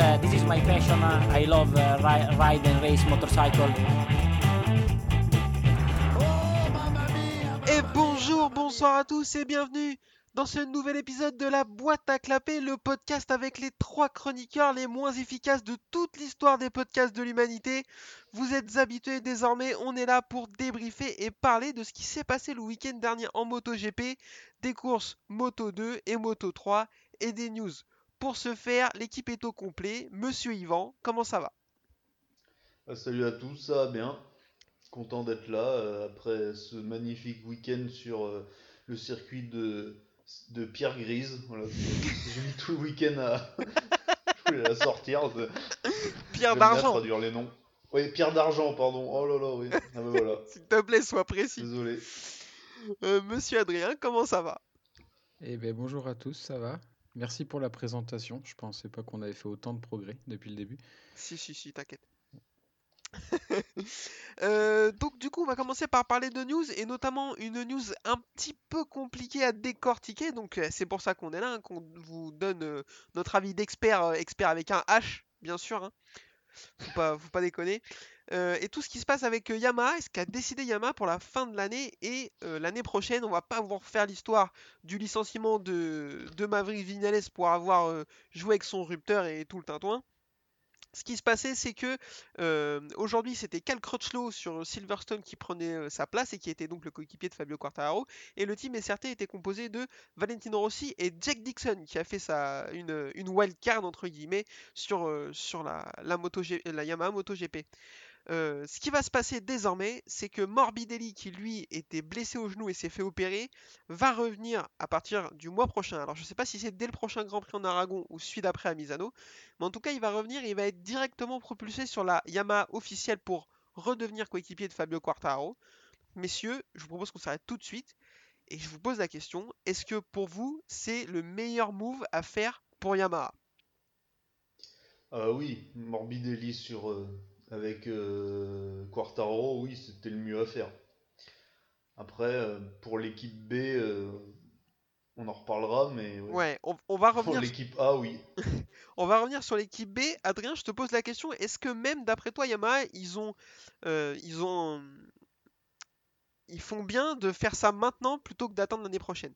uh, this is my passion. I love uh, ri- ride and race motorcycle. Et bonjour, bonsoir à tous et bienvenue dans ce nouvel épisode de la boîte à clapper, le podcast avec les trois chroniqueurs les moins efficaces de toute l'histoire des podcasts de l'humanité. Vous êtes habitués désormais, on est là pour débriefer et parler de ce qui s'est passé le week-end dernier en MotoGP, des courses Moto 2 et Moto 3 et des news. Pour ce faire, l'équipe est au complet. Monsieur Yvan, comment ça va? Ah, salut à tous, ça va bien. Content d'être là euh, après ce magnifique week-end sur euh, le circuit de, de Pierre Grise. Voilà, J'ai mis tout le week-end à, sortir. de- Pierre bien d'argent, traduire les noms. Oui, Pierre d'argent, pardon. Oh là là, oui. Ah ben voilà. s'il te plaît, sois précis. Désolé. Euh, Monsieur Adrien, comment ça va? Eh ben bonjour à tous, ça va? Merci pour la présentation. Je pensais pas qu'on avait fait autant de progrès depuis le début. Si, si, si, t'inquiète. Euh, donc du coup on va commencer par parler de news et notamment une news un petit peu compliquée à décortiquer donc euh, c'est pour ça qu'on est là hein, qu'on vous donne euh, notre avis d'expert expert avec un H bien sûr hein. faut pas faut pas déconner Euh, et tout ce qui se passe avec euh, Yamaha et ce qu'a décidé Yamaha pour la fin de l'année et euh, l'année prochaine? On va pas vous refaire l'histoire du licenciement de, de Maverick Vignales pour avoir joué avec son rupteur et tout le tintouin ce qui se passait, c'est que aujourd'hui c'était Cal Crutchlow sur Silverstone qui prenait sa place et qui était donc le coéquipier de Fabio Quartararo. Et le team SRT était composé de Valentino Rossi et Jack Dixon qui a fait sa, une, une wild card entre guillemets sur, sur la Yamaha MotoGP. Euh, ce qui va se passer désormais, c'est que Morbidelli, qui lui était blessé au genou et s'est fait opérer, va revenir à partir du mois prochain. Alors je ne sais pas si c'est dès le prochain Grand Prix en Aragon ou celui d'après à Misano, mais en tout cas il va revenir et il va être directement propulsé sur la Yamaha officielle pour redevenir coéquipier de Fabio Quartararo. Messieurs, je vous propose qu'on s'arrête tout de suite et je vous pose la question, est-ce que pour vous c'est le meilleur move à faire pour Yamaha? Ah oui, Morbidelli sur, euh, avec euh, Quartaro, oui, c'était le mieux à faire. Après, euh, pour l'équipe B, euh, on en reparlera, mais ouais. Ouais, on, on va Pour revenir l'équipe A, oui. On va revenir sur l'équipe B. Adrien, je te pose la question, est-ce que même d'après toi, Yamaha, ils ont, euh, ils ont, ils font bien de faire ça maintenant plutôt que d'attendre l'année prochaine?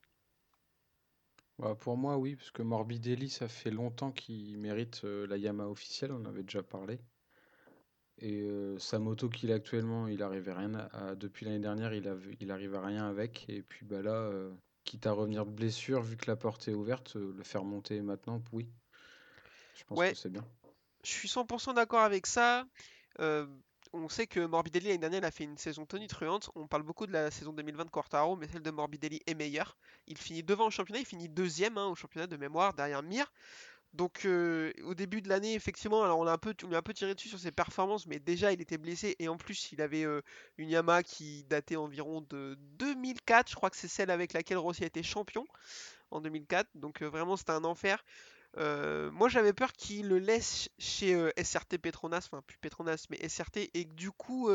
Bah, pour moi, oui, parce que Morbidelli, ça fait longtemps qu'il mérite euh, la Yamaha officielle, on en avait déjà parlé. Et euh, sa moto qu'il a actuellement, il arrivait rien à, à- depuis l'année dernière, il arrive à rien avec. Et puis bah là, euh, quitte à revenir de blessure, vu que la porte est ouverte, euh, le faire monter maintenant, oui. Je pense Ouais, que c'est bien. je suis 100% d'accord avec ça. On sait que Morbidelli l'année dernière il a fait une saison tonitruante. On parle beaucoup de la saison 2020 de Quartaro, mais celle de Morbidelli est meilleure. Il finit devant au championnat, il finit deuxième hein, au championnat de mémoire derrière Mir. Donc euh, au début de l'année, effectivement, alors on a un peu, on lui a un peu tiré dessus sur ses performances, mais déjà il était blessé et en plus il avait euh, une Yamaha qui datait environ de 2004, je crois que c'est celle avec laquelle Rossi a été champion en 2004, donc euh, vraiment c'était un enfer. Moi j'avais peur qu'il le laisse chez SRT Petronas, enfin plus Petronas mais SRT, et que du coup,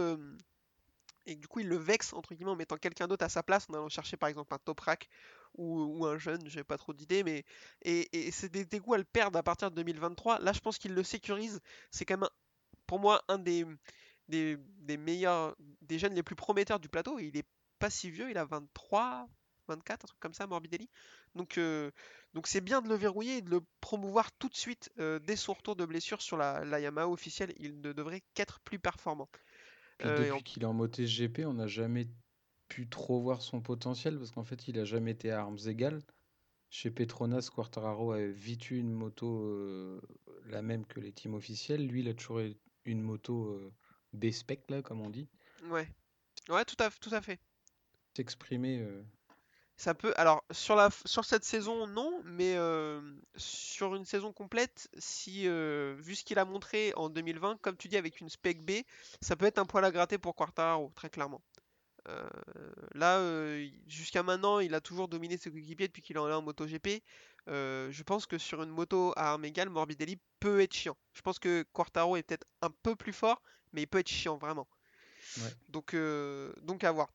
et du coup il le vexe entre guillemets en mettant quelqu'un d'autre à sa place, en allant chercher par exemple un Toprak ou, ou un jeune, j'ai pas trop d'idées, mais et, et c'est des, des goûts à le perdre à partir de 2023. Là je pense qu'il le sécurise, c'est quand même un- pour moi un des, des, des meilleurs, des jeunes les plus prometteurs du plateau, il est pas si vieux, il a 23, 24, un truc comme ça, Morbidelli. Donc euh, donc c'est bien de le verrouiller et de le promouvoir tout de suite euh, dès son retour de blessure sur la, la Yamaha officielle. Il ne devrait qu'être plus performant. Euh, depuis qu'il est en MotoGP, on n'a jamais pu trop voir son potentiel, parce qu'en fait, il a jamais été à armes égales. Chez Petronas, Quartararo avait vite eu une moto euh, la même que les teams officiels. Lui, il a toujours eu une moto euh, B-spec, là, comme on dit. Ouais, ouais, tout à, tout à fait. S'exprimer. euh, Ça peut. Alors sur la, sur cette saison, non, mais euh, sur une saison complète, si vu ce qu'il a montré en 2020, comme tu dis, avec une spec B, ça peut être un poil à gratter pour Quartararo, très clairement. Euh, là, euh, jusqu'à maintenant, il a toujours dominé ses coéquipiers depuis qu'il en est en MotoGP. Euh, je pense que sur une moto à armes égales, Morbidelli peut être chiant. Je pense que Quartaro est peut-être un peu plus fort, mais il peut être chiant vraiment. Ouais. Donc, euh, donc à voir.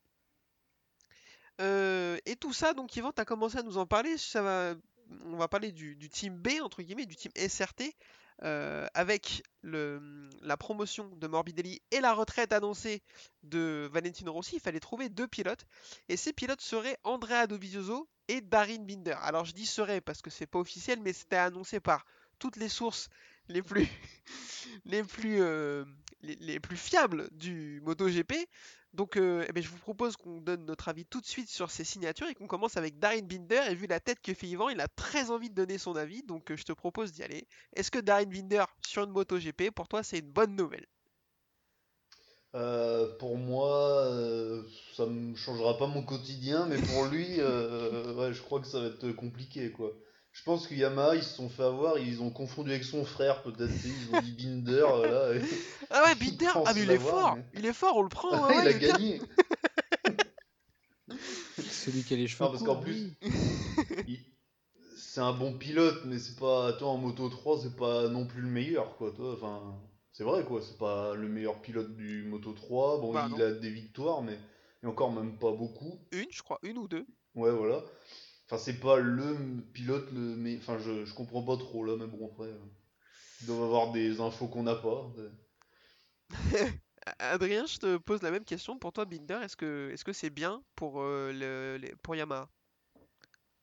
Euh, et tout ça, donc Yvan, tu as commencé à nous en parler. Ça va, on va parler du, du team B, entre guillemets, du team SRT. Euh, avec la promotion de Morbidelli et la retraite annoncée de Valentino Rossi, il fallait trouver deux pilotes. Et ces pilotes seraient Andrea Dovizioso et Darin Binder. Alors je dis serait parce que c'est pas officiel, mais c'était annoncé par toutes les sources les plus, les plus, euh, les, plus fiables du MotoGP. Donc euh, eh ben, je vous propose qu'on donne notre avis tout de suite sur ces signatures et qu'on commence avec Darin Binder. Et vu la tête que fait Yvan, il a très envie de donner son avis, donc euh, je te propose d'y aller. Est-ce que Darin Binder sur une MotoGP, pour toi, c'est une bonne nouvelle? Euh, pour moi, ça ne changera pas mon quotidien, mais pour lui, je crois que ça va être compliqué, quoi. Je pense que Yamaha, ils se sont fait avoir, ils ont confondu avec son frère, peut-être, ils ont dit Binder, euh, là, et Ah ouais, Binder, ah mais il est fort, mais- il est fort, on le prend. Ah, ouais, il ouais, a est bien. gagné. Celui qui a les cheveux Non, parce qu'en plus, il- c'est un bon pilote, mais c'est pas, toi, en Moto 3, c'est pas non plus le meilleur, quoi, toi, enfin, c'est vrai, quoi, c'est pas le meilleur pilote du Moto 3, bon, Bah, il non. a des victoires, mais, mais encore même pas beaucoup. Une, je crois, une ou deux. Ouais, voilà. Enfin, c'est pas le pilote, le mais enfin, je, je comprends pas trop là, mais bon, après, euh, ils doivent avoir des infos qu'on n'a pas. Adrien, je te pose la même question. Pour toi, Binder, est-ce que est-ce que c'est bien pour, euh, le, les- pour Yamaha?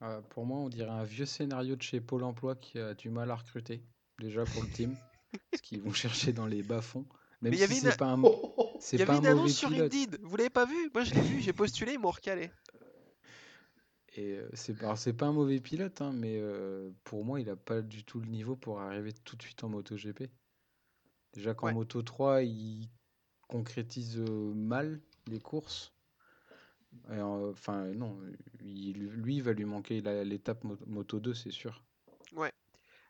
Ah, pour moi, on dirait un vieux scénario de chez Pôle emploi qui a du mal à recruter, déjà pour le team, parce qu'ils vont chercher dans les bas-fonds. Même Mais il y si avait une- c'est pas un, Oh, c'est Il y pas avait un une annonce sur pilote. Indeed. Vous l'avez pas vu? Moi, je l'ai vu. J'ai postulé, ils m'ont recalé. Et euh, c'est pas, alors, c'est pas un mauvais pilote, hein, mais euh, pour moi, il a pas du tout le niveau pour arriver tout de suite en MotoGP. Déjà qu'en Ouais. Moto 3, il concrétise euh, mal les courses. Et, Enfin, non, il- lui, il va lui manquer l'étape mo- Moto 2, c'est sûr.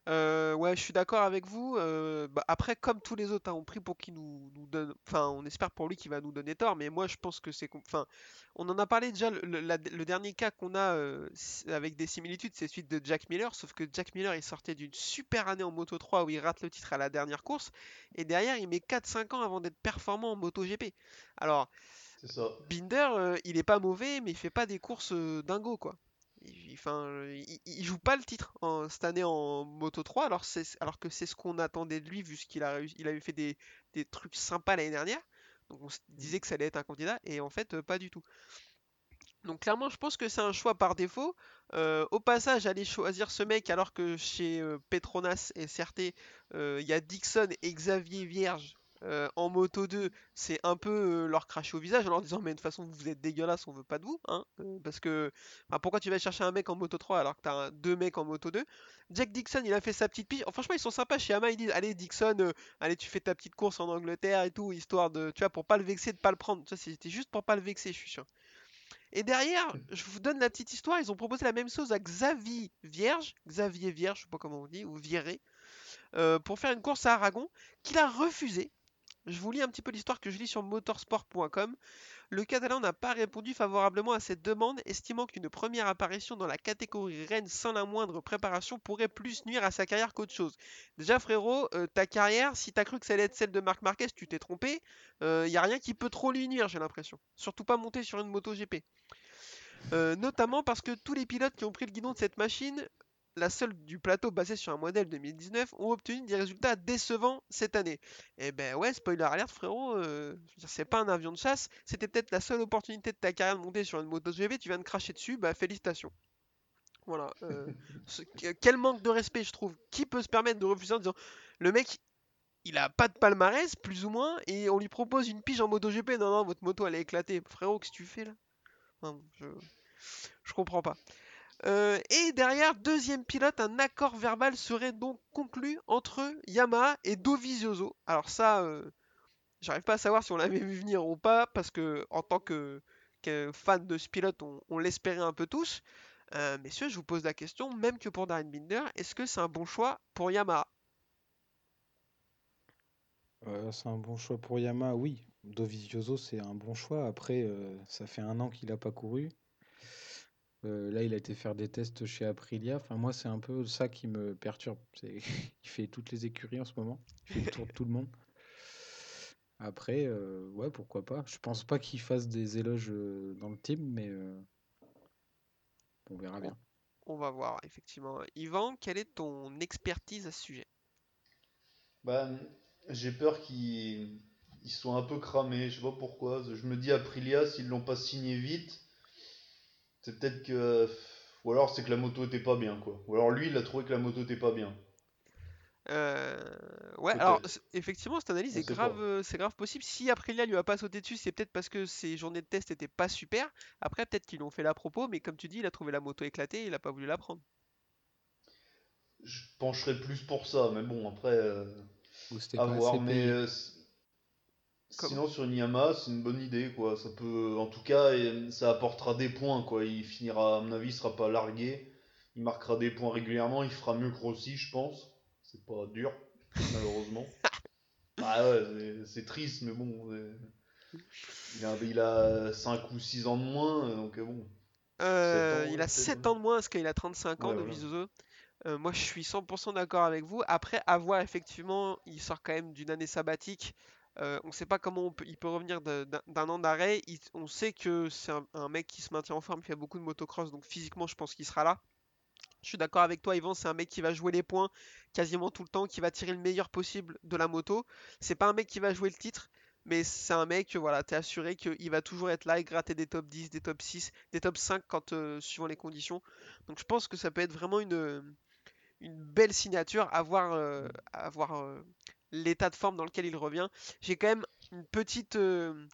Euh, ouais, je suis d'accord avec vous. euh, bah, après, comme tous les autres, hein, on prie pour qu'il nous, nous donne. Enfin, on espère pour lui qu'il va nous donner tort. Mais moi, je pense que c'est. Enfin, on en a parlé déjà. Le, le- la- le dernier cas qu'on a euh, avec des similitudes, c'est celui de Jack Miller. Sauf que Jack Miller, il sortait d'une super année en Moto 3 où il rate le titre à la dernière course. Et derrière, il met 4-5 ans avant d'être performant en MotoGP. Alors, c'est ça. Binder, euh, il est pas mauvais, mais il fait pas des courses dingo quoi. Il, enfin, il, il joue pas le titre en- cette année en Moto 3, alors, c'est, alors que c'est ce qu'on attendait de lui, vu ce qu'il a. Il avait fait des, des trucs sympas l'année dernière, donc on se disait que ça allait être un candidat, et en fait, pas du tout. Donc clairement, je pense que c'est un choix par défaut. Euh, au passage, aller choisir ce mec alors que chez euh, Petronas et CRT, euh, il y a Dixon et Xavier Vierge euh, en moto 2, c'est un peu euh, leur cracher au visage en leur disant mais de toute façon vous êtes dégueulasse, on veut pas de vous, hein, euh, parce que pourquoi tu vas chercher un mec en moto 3 alors que t'as deux mecs en moto 2 Jack Dixon il a fait sa petite pige, Oh, franchement ils sont sympas chez Yamaha, ils disent allez Dixon, allez tu fais ta petite course en Angleterre et tout, histoire de, tu vois, pour pas le vexer, de pas le prendre, ça c'était juste pour pas le vexer je suis sûr. Et derrière, je vous donne la petite histoire, ils ont proposé la même chose à Xavier Vierge, Xavier Vierge, je sais pas comment on dit, ou Vieré, euh, pour faire une course à Aragon, qu'il a refusé. Je vous lis un petit peu l'histoire que je lis sur motorsport.com. Le Catalan n'a pas répondu favorablement à cette demande, estimant qu'une première apparition dans la catégorie Rennes sans la moindre préparation pourrait plus nuire à sa carrière qu'autre chose. Déjà frérot, euh, ta carrière, si t'as cru que ça allait être celle de Marc Marquez, tu t'es trompé. Il n'y a rien qui peut trop lui nuire, j'ai l'impression. Surtout pas monter sur une moto GP. Euh, notamment parce que tous les pilotes qui ont pris le guidon de cette machine, la seule du plateau basée sur un modèle 2019, ont obtenu des résultats décevants cette année. Et ben ouais, spoiler alert frérot, euh, c'est pas un avion de chasse, c'était peut-être la seule opportunité de ta carrière de monter sur une moto GP, tu viens de cracher dessus, bah félicitations. Voilà. euh, ce- quel manque de respect je trouve. Qui peut se permettre de refuser en disant le mec il a pas de palmarès plus ou moins et on lui propose une pige en moto GP, non non votre moto elle est éclatée. Frérot qu'est-ce que tu fais là? Je comprends pas. Euh, et derrière, deuxième pilote, un accord verbal serait donc conclu entre Yamaha et Dovizioso. Alors ça, euh, j'arrive pas à savoir si on l'avait vu venir ou pas, parce que en tant que, fan de ce pilote, on, l'espérait un peu tous. Euh, messieurs, je vous pose la question, même que pour Darren Binder, est-ce que c'est un bon choix pour Yamaha? C'est un bon choix pour Yamaha, oui. Dovizioso, c'est un bon choix. Après, ça fait un an qu'il n'a pas couru. Euh, là, il a été faire des tests chez Aprilia. Enfin, moi, c'est un peu ça qui me perturbe. Il fait toutes les écuries en ce moment. Il fait le tour de tout le monde. Après, euh, ouais, pourquoi pas. Je pense pas qu'il fasse des éloges euh, dans le team, mais euh, on verra bien. On va voir, effectivement. Yvan, quelle est ton expertise à ce sujet? Bah, j'ai peur qu'ils ils soient un peu cramés, je sais pas pourquoi. Je me dis Aprilia, s'ils l'ont pas signé vite, c'est peut-être que. Ou alors c'est que la moto était pas bien, quoi. Ou alors lui, il a trouvé que la moto était pas bien. Euh, ouais, alors effectivement, cette analyse On est grave, euh, c'est grave possible. Si Aprilia lui a pas sauté dessus, c'est peut-être parce que ses journées de test étaient pas super. Après, peut-être qu'ils l'ont fait là propos, mais comme tu dis, il a trouvé la moto éclatée, il a pas voulu la prendre. Je pencherais plus pour ça, mais bon, après, euh, Ou c'était à pas voir. assez Mais sinon, sur une Yamaha, c'est une bonne idée, quoi. Ça peut, en tout cas, ça apportera des points, quoi. Il finira, à mon avis, il sera pas largué. Il marquera des points régulièrement. Il fera mieux que Rossi, je pense. C'est pas dur, malheureusement. Ah ouais, c'est- triste, mais bon. Il a, il a 5 ou 6 ans de moins, donc bon. Euh, ans, il a peut-être, 7 ouais. ans de moins parce qu'il a 35 ans, Ouais, de voilà. Euh, moi, je suis 100% d'accord avec vous. Après, à voir, effectivement, il sort quand même d'une année sabbatique. Euh, on ne sait pas comment il peut revenir d'un an d'arrêt. On sait que c'est un, mec qui se maintient en forme, qui fait beaucoup de motocross, donc physiquement, je pense qu'il sera là. Je suis d'accord avec toi, Yvan, c'est un mec qui va jouer les points quasiment tout le temps, qui va tirer le meilleur possible de la moto. C'est pas un mec qui va jouer le titre, mais c'est un mec, voilà, t'es assuré qu'il va toujours être là et gratter des top 10, des top 6, des top 5 quand, euh, suivant les conditions. Donc je pense que ça peut être vraiment une, belle signature à voir, à voir euh, l'état de forme dans lequel il revient. J'ai quand même une petite, euh,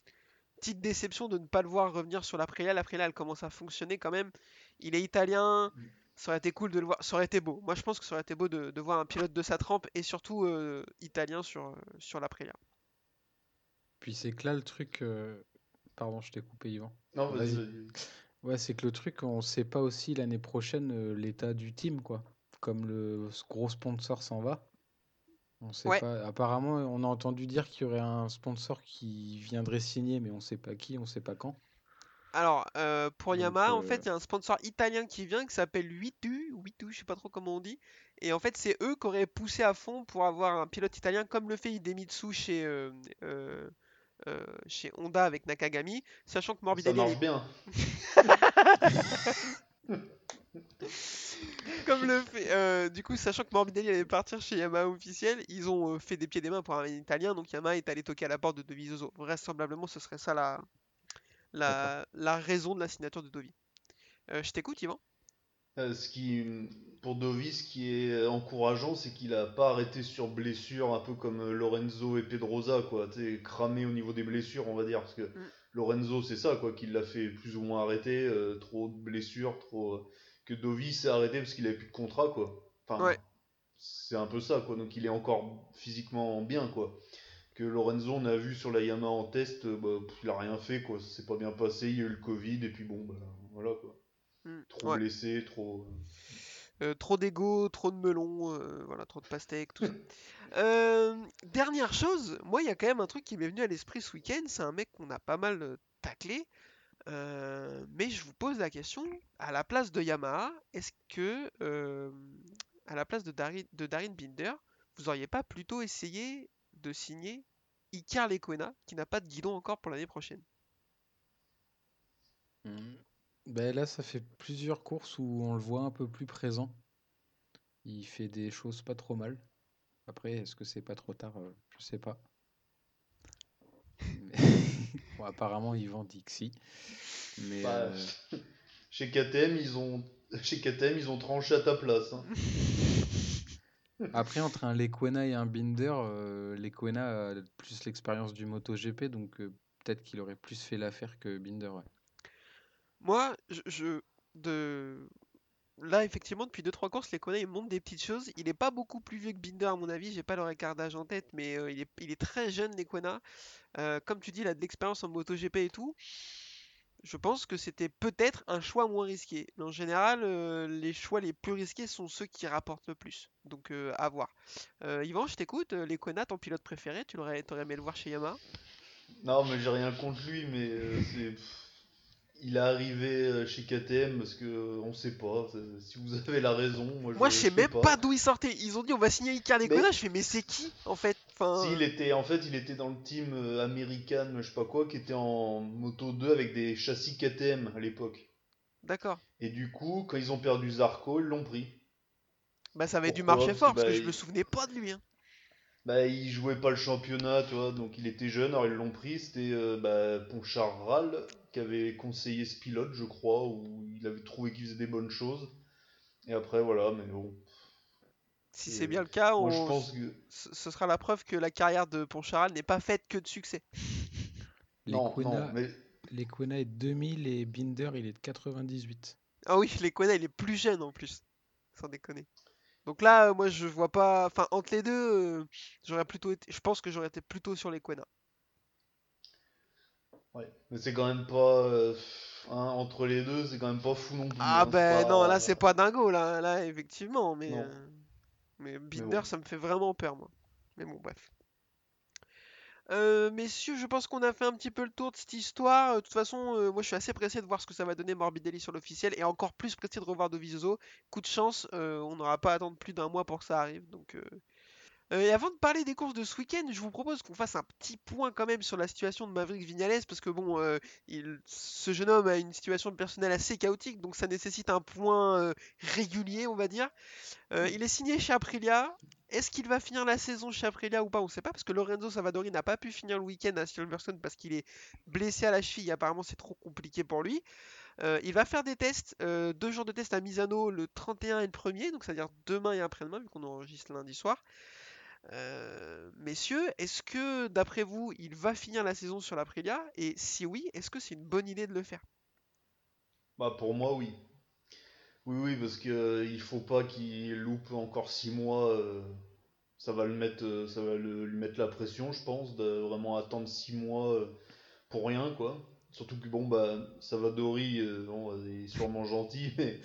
petite déception de ne pas le voir revenir sur l'Aprilia. L'Aprilia, elle commence à fonctionner quand même. Il est italien. Ça aurait été cool de le voir. Ça aurait été beau. Moi, je pense que ça aurait été beau de, de voir un pilote de sa trempe et surtout euh, italien sur, euh, sur l'Aprilia. Puis c'est que là le truc. euh, Pardon, je t'ai coupé, Yvan. Non, vas-y. Ouais, c'est que le truc, on sait pas aussi l'année prochaine euh, l'état du team, quoi. Comme le gros sponsor s'en va, on sait Ouais. pas. Apparemment, on a entendu dire qu'il y aurait un sponsor qui viendrait signer, mais on sait pas qui, on sait pas quand. Alors, euh, pour Donc, Yamaha, en euh, fait, il y a un sponsor italien qui vient qui s'appelle Huitu, Huitu, je sais pas trop comment on dit. Et en fait, c'est eux qui auraient poussé à fond pour avoir un pilote italien, comme le fait Idemitsu chez, euh, euh, euh, chez Honda avec Nakagami, sachant que Ça Morbidelli, marche est- bien. comme le fait, euh, du coup, sachant que Morbidelli allait partir chez Yamaha officiel, ils ont euh, fait des pieds des mains pour un italien, donc Yamaha est allé toquer à la porte de Dovizioso. Vraisemblablement, ce serait ça la, la, la raison de la signature de Dovi. Euh, je t'écoute, Yvan. Euh, Ce qui, pour Dovi, ce qui est encourageant, c'est qu'il a pas arrêté sur blessure, un peu comme Lorenzo et Pedrosa, quoi. Tu sais, cramé au niveau des blessures, on va dire. Parce que Mm. Lorenzo, c'est ça, quoi, qui l'a fait plus ou moins arrêter. euh, trop de blessures, trop. Euh, Que Dovi s'est arrêté parce qu'il avait plus de contrat, quoi. Enfin, Ouais. c'est un peu ça, quoi. Donc il est encore physiquement bien, quoi. Que Lorenzo, on a vu sur la Yamaha en test, euh, bah, pff, il a rien fait, quoi. Ça s'est pas bien passé, il y a eu le Covid, et puis bon, bah, voilà, quoi. Mm, Trop ouais. blessé, trop. Euh, trop d'ego, trop de melon, euh, voilà, trop de pastèques, tout ça. Euh, dernière chose, moi il y a quand même un truc qui m'est venu à l'esprit ce week-end, c'est un mec qu'on a pas mal euh, taclé, euh, mais je vous pose la question, à la place de Yamaha, est-ce que, euh, à la place de, Dari- de Darin Binder, vous auriez pas plutôt essayé de signer Icar Lecuona, qui n'a pas de guidon encore pour l'année prochaine? Mhm. Ben là, ça fait plusieurs courses où on le voit un peu plus présent. Il fait des choses pas trop mal. Après, est-ce que c'est pas trop tard? euh, Je sais pas. Bon, apparemment, il vend Dixie. Mais Bah, euh, Chez KTM, ils ont chez KTM, ils ont tranché à ta place. hein. après, entre un Lequena et un Binder, euh, Lequena a plus l'expérience du MotoGP, donc euh, peut-être qu'il aurait plus fait l'affaire que Binder. ouais. Moi, je, je- de là effectivement depuis 2-3 courses, les il montre des petites choses. Il est pas beaucoup plus vieux que Binder à mon avis. J'ai pas le recard d'âge en tête, mais euh, il est, très jeune les Euh, comme tu dis, il a de l'expérience en MotoGP et tout. Je pense que c'était peut-être un choix moins risqué. Mais en général, euh, les choix les plus risqués sont ceux qui rapportent le plus. Donc euh, à voir. Yvan, je t'écoute. Euh, Lecuona, ton pilote préféré, tu l'aurais, t'aurais aimé le voir chez Yamaha? Non, mais j'ai rien contre lui, mais c'est il est arrivé euh, chez KTM parce que euh, on sait pas. Si vous avez la raison, moi je Moi, je sais même pas. pas d'où il sortait. Ils ont dit on va signer Icar Lecuona. Mais- Je fais mais c'est qui en fait? Enfin, Si, il était, en fait, il était dans le team euh, American, je sais pas quoi, qui était en moto 2 avec des châssis KTM à l'époque. d'accord. Et du coup, quand ils ont perdu Zarco, ils l'ont pris. Bah ça avait dû marcher Parce fort parce que bah, je me souvenais pas de lui. hein. bah, il jouait pas le championnat, tu vois, donc il était jeune, alors ils l'ont pris. C'était euh, bah, Poncharal qui avait conseillé ce pilote, je crois, où il avait trouvé qu'il faisait des bonnes choses. Et après, voilà, mais bon. Si c'est bien le cas, Moi, je on- pense que. ce sera la preuve que la carrière de Poncharal n'est pas faite que de succès. Les Non, Quena, non, mais les Quena est de 2000 et Binder il est de 98. Ah oui, les Quena, il est plus jeune en plus. Sans déconner. Donc là, moi, je vois pas. Enfin, entre les deux, euh, j'aurais plutôt été. Je pense que j'aurais été plutôt sur les Quena. Ouais, mais c'est quand même pas. euh, hein, entre les deux, c'est quand même pas fou non plus. Ah hein, ben non, là, c'est pas dingo, là, là, effectivement. Mais, euh, mais Binder, bon. ça me fait vraiment peur, moi. Mais bon, bref. Euh, messieurs, je pense qu'on a fait un petit peu le tour de cette histoire. De toute façon, euh, moi je suis assez pressé de voir ce que ça va donner Morbidelli sur l'officiel et encore plus pressé de revoir Dovizioso. Coup de chance, euh, on n'aura pas à attendre plus d'un mois pour que ça arrive. Donc, euh, et avant de parler des courses de ce week-end, je vous propose qu'on fasse un petit point quand même sur la situation de Maverick Vignales parce que bon, euh, ce jeune homme a une situation de personnel assez chaotique, donc ça nécessite un point euh, régulier, on va dire. Il est signé chez Aprilia. Est-ce qu'il va finir la saison chez Aprilia ou pas? On ne sait pas parce que Lorenzo Savadori n'a pas pu finir le week-end à Silverstone parce qu'il est blessé à la cheville. Apparemment, c'est trop compliqué pour lui. Il va faire des tests, deux jours de tests à Misano le 31 et le 1er, donc c'est-à-dire demain et après-demain, vu qu'on enregistre lundi soir. Euh, messieurs, est-ce que d'après vous, il va finir la saison sur l'Aprilia Et si oui, est-ce que c'est une bonne idée de le faire? Bah pour moi oui. Oui oui parce que euh, il faut pas qu'il loupe encore six mois. euh, ça va le mettre, euh, ça va le- lui mettre la pression, je pense, de vraiment attendre six mois pour rien quoi. Surtout que bon bah Savadori, euh, bon, il est sûrement gentil, mais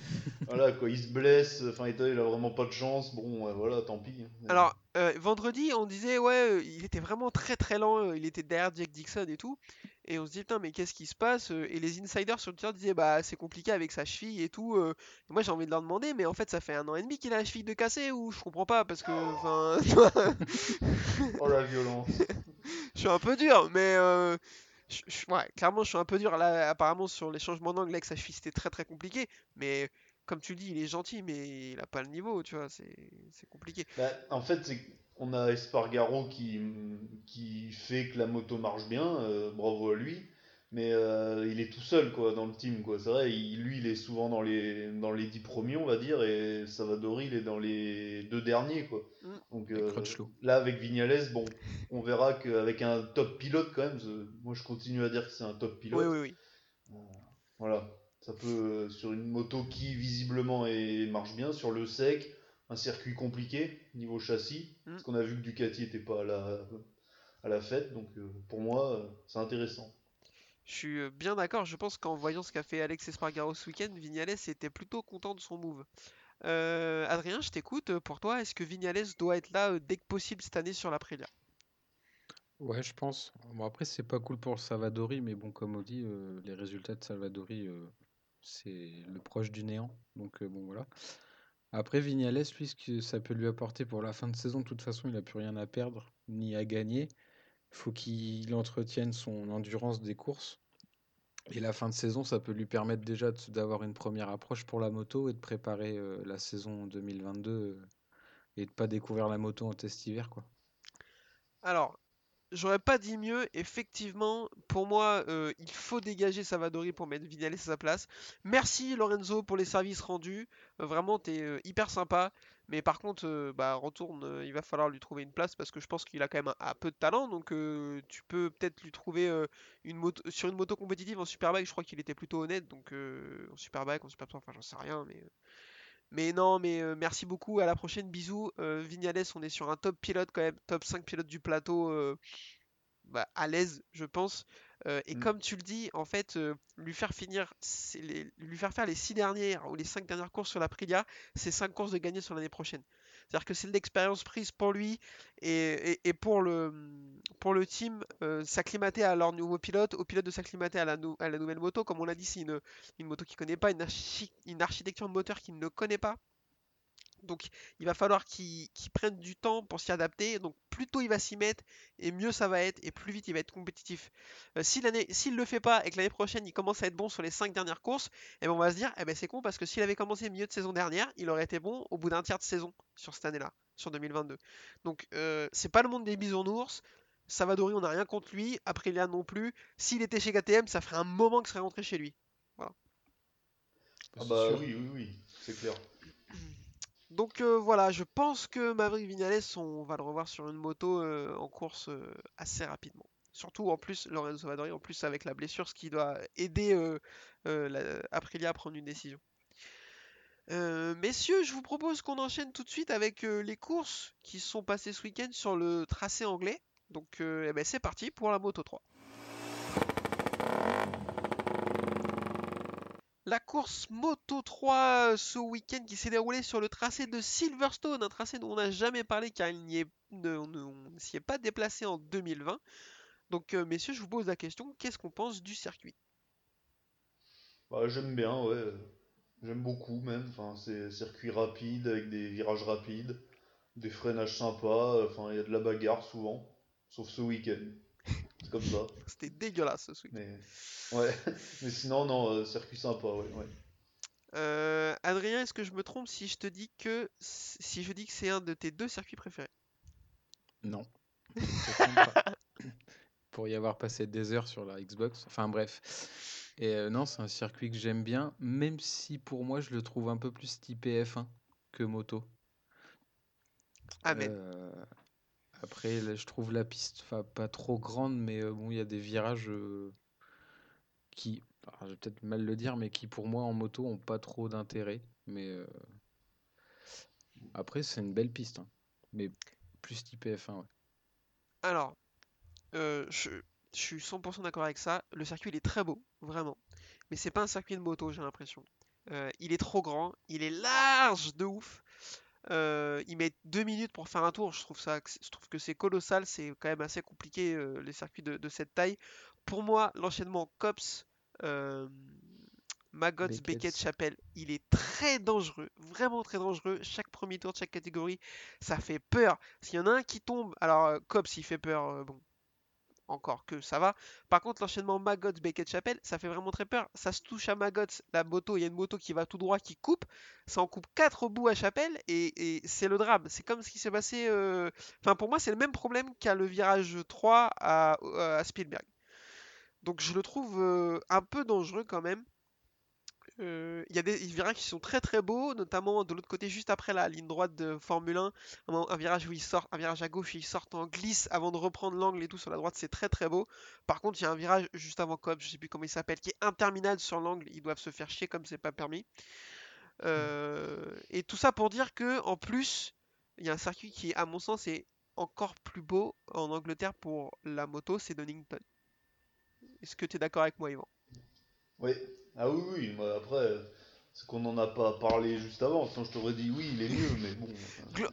voilà quoi, il se blesse. Enfin il a il a vraiment pas de chance. Bon euh, voilà, tant pis. Alors, euh, vendredi, on disait, ouais, euh, il était vraiment très très lent, il était derrière Jack Dixon et tout. Et on se dit, putain, mais qu'est-ce qui se passe? Et les insiders sur Twitter disaient, bah, c'est compliqué avec sa cheville et tout. Et moi, j'ai envie de leur demander, mais en fait, ça fait un an et demi qu'il a la cheville de cassée ou je comprends pas parce que, enfin, Oh la violence. je suis un peu dur, mais ouais, clairement, je suis un peu dur. Là, apparemment, sur les changements d'angle avec sa cheville, c'était très très compliqué. Mais comme tu le dis, il est gentil, mais il a pas le niveau, tu vois, c'est compliqué. Bah, en fait, on a Espargaro qui, qui fait que la moto marche bien, euh, bravo à lui, mais euh, il est tout seul quoi dans le team quoi. C'est vrai, il- lui il est souvent dans les dans les 10 premiers on va dire et Savadori il est dans les deux derniers quoi. Mm. Donc euh, là avec Vignales, bon, on verra qu'avec un top pilote quand même, moi je continue à dire que c'est un top pilote. Oui, oui, oui. Voilà, ça peut euh, sur une moto qui visiblement est, marche bien sur le sec, un circuit compliqué niveau châssis, Mm. parce qu'on a vu que Ducati était pas à la à la fête, donc euh, pour moi euh, c'est intéressant. Je suis euh, bien d'accord, je pense qu'en voyant ce qu'a fait Alex Espargaro ce week-end, Vignales était plutôt content de son move. Euh, Adrien, je t'écoute. Pour toi, est-ce que Vignales doit être là euh, dès que possible cette année sur l'Aprilia? Ouais, je pense. Bon, après, c'est pas cool pour Salvadori, mais bon, comme on dit, les résultats de Salvadori, c'est le proche du néant. Donc, bon, voilà. Après, Vignales, lui, ce que ça peut lui apporter pour la fin de saison, de toute façon, il n'a plus rien à perdre, ni à gagner. Faut qu'il entretienne son endurance des courses. Et la fin de saison, ça peut lui permettre déjà d'avoir une première approche pour la moto et de préparer euh, la saison 2022 euh, et de pas découvrir la moto en test hiver, quoi. Alors, j'aurais pas dit mieux. Effectivement, pour moi, euh, il faut dégager Savadori pour mettre Vignales à sa place. Merci Lorenzo pour les services rendus. Euh, vraiment, t'es euh, hyper sympa. Mais par contre, bah, retourne, il va falloir lui trouver une place parce que je pense qu'il a quand même un, peu de talent. Donc, tu peux peut-être lui trouver une moto sur une moto compétitive en Superbike. Je crois qu'il était plutôt honnête. Donc, en Superbike, en Super enfin, j'en sais rien. Mais, mais non, mais euh, merci beaucoup. À la prochaine. Bisous. Euh, Vignales, on est sur un top pilote quand même. Top 5 pilote du plateau. euh, bah, à l'aise, je pense. Et Mm. comme tu le dis, en fait, lui faire finir, les- lui faire faire les 6 dernières ou les 5 dernières courses sur la Prilia, c'est 5 courses de gagner sur l'année prochaine. C'est-à-dire que c'est de l'expérience prise pour lui et, pour, le, team, euh, s'acclimater à leur nouveau pilote, au pilote de s'acclimater à la, nouvelle moto. Comme on l'a dit, c'est une, une moto qu'il connaît pas, une, archi- une architecture moteur qu'il ne connaît pas. Donc il va falloir qu'il prenne du temps pour s'y adapter. Donc plus tôt il va s'y mettre, et mieux ça va être, et plus vite il va être compétitif. Euh, si l'année, s'il le fait pas et que l'année prochaine il commence à être bon sur les 5 dernières courses, et ben on va se dire, eh ben c'est con parce que s'il avait commencé milieu de saison dernière, il aurait été bon au bout d'un tiers de saison sur cette année-là, sur 2022. Donc euh, c'est pas le monde des bisounours. Savadori, on n'a rien contre lui. Aprilia non plus. S'il était chez KTM, ça ferait un moment qu'il serait rentré chez lui. Ah C'est bah oui, oui, oui, c'est clair. Donc euh, voilà, je pense que Maverick Vignales, on va le revoir sur une moto euh, en course euh, assez rapidement. Surtout en plus, Lorenzo Savadori, en plus avec la blessure, ce qui doit aider Aprilia à prendre une décision. Messieurs, je vous propose qu'on enchaîne tout de suite avec les courses qui sont passées ce week-end sur le tracé anglais. Donc eh ben, c'est parti pour la Moto 3. La course Moto 3 euh, ce week-end qui s'est déroulée sur le tracé de Silverstone, un tracé dont on n'a jamais parlé car il n'y est, on ne s'y est pas déplacé en 2020. Donc euh, messieurs, je vous pose la question, qu'est-ce qu'on pense du circuit? Bah, j'aime bien, ouais. J'aime beaucoup même. Enfin, c'est circuit rapide avec des virages rapides, des freinages sympas. Enfin, il y a de la bagarre souvent, sauf ce week-end. Comme ça. C'était dégueulasse ce week-end. Mais ouais. Mais sinon, non, euh, circuit sympa, ouais, ouais. Euh, Adrien, est-ce que je me trompe si je te dis que si je dis que c'est un de tes deux circuits préférés? Non. Pour y avoir passé des heures sur la Xbox. Enfin bref. Et euh, non, c'est un circuit que j'aime bien, même si pour moi je le trouve un peu plus typé F1 que moto. Amen. Euh, après, je trouve la piste pas trop grande, mais euh, bon, il y a des virages euh, qui, je vais peut-être mal le dire, mais qui pour moi en moto ont pas trop d'intérêt. Mais euh, après, c'est une belle piste, hein. mais plus typé F1, ouais. Alors, je, je suis 100% d'accord avec ça. Le circuit il est très beau, vraiment. Mais c'est pas un circuit de moto, j'ai l'impression. Il est trop grand, il est large de ouf. Euh, il met deux minutes pour faire un tour. Je trouve ça, je trouve que c'est colossal. C'est quand même assez compliqué euh, les circuits de, de cette taille. Pour moi, l'enchaînement Cops, euh, Magots, Beckett. Beckett, Chapelle, il est très dangereux, vraiment très dangereux. Chaque premier tour de chaque catégorie, ça fait peur. S'il y en a un qui tombe, alors Cops, il fait peur. bon, encore que ça va. Par contre, l'enchaînement Magots, Beckett, Chapelle, ça fait vraiment très peur. Ça se touche à Magots, la moto, il y a une moto qui va tout droit, qui coupe. Ça en coupe 4 bouts à Chapelle et, c'est le drame. C'est comme ce qui s'est passé. euh, Enfin, pour moi, c'est le même problème qu'à le virage 3 à, à Spielberg. Donc, je le trouve euh, un peu dangereux quand même. Euh, Il y a des virages qui sont très très beaux, notamment de l'autre côté, juste après la ligne droite de Formule 1, un, virage où ils sortent, un virage à gauche, ils sortent en glisse avant de reprendre l'angle et tout sur la droite, c'est très très beau. Par contre, il y a un virage juste avant Cobb, je sais plus comment il s'appelle, qui est interminable sur l'angle, ils doivent se faire chier comme c'est pas permis. Euh, et tout ça pour dire que en plus, il y a un circuit qui, à mon sens, est encore plus beau en Angleterre pour la moto, c'est Donington. Est-ce que tu es d'accord avec moi, Yvan? Oui. Ah oui, oui, moi, après, c'est qu'on n'en a pas parlé juste avant, sinon je t'aurais dit oui, il est mieux, mais bon.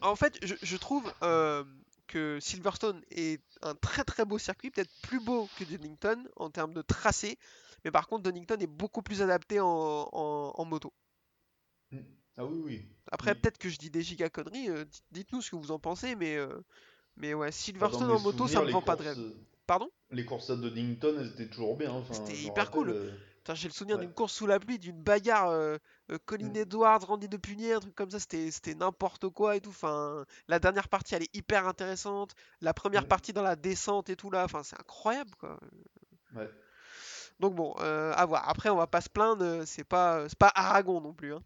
En fait, je, je trouve euh, que Silverstone est un très très beau circuit, peut-être plus beau que Donington en termes de tracé, mais par contre Donington est beaucoup plus adapté en, en- en moto. Ah oui, oui. Après, Oui. peut-être que je dis des giga conneries, euh, dites- dites-nous ce que vous en pensez, mais, euh, mais ouais, Silverstone en moto, ça me vend pas de rêve. Pardon? Les courses à Donington, elles étaient toujours bien. Enfin, C'était hyper cool. rappelle, J'ai le souvenir Ouais. d'une course sous la pluie, d'une bagarre euh, euh, Colin Mm. Edwards, Randy Depunier, un truc comme ça, c'était n'importe quoi et tout. Enfin, la dernière partie, elle est hyper intéressante. La première Mm. partie dans la descente et tout là, enfin, c'est incroyable quoi. ouais. Donc bon, euh, à voir. Après, on va pas se plaindre, euh, c'est pas, c'est pas Aragon non plus. hein.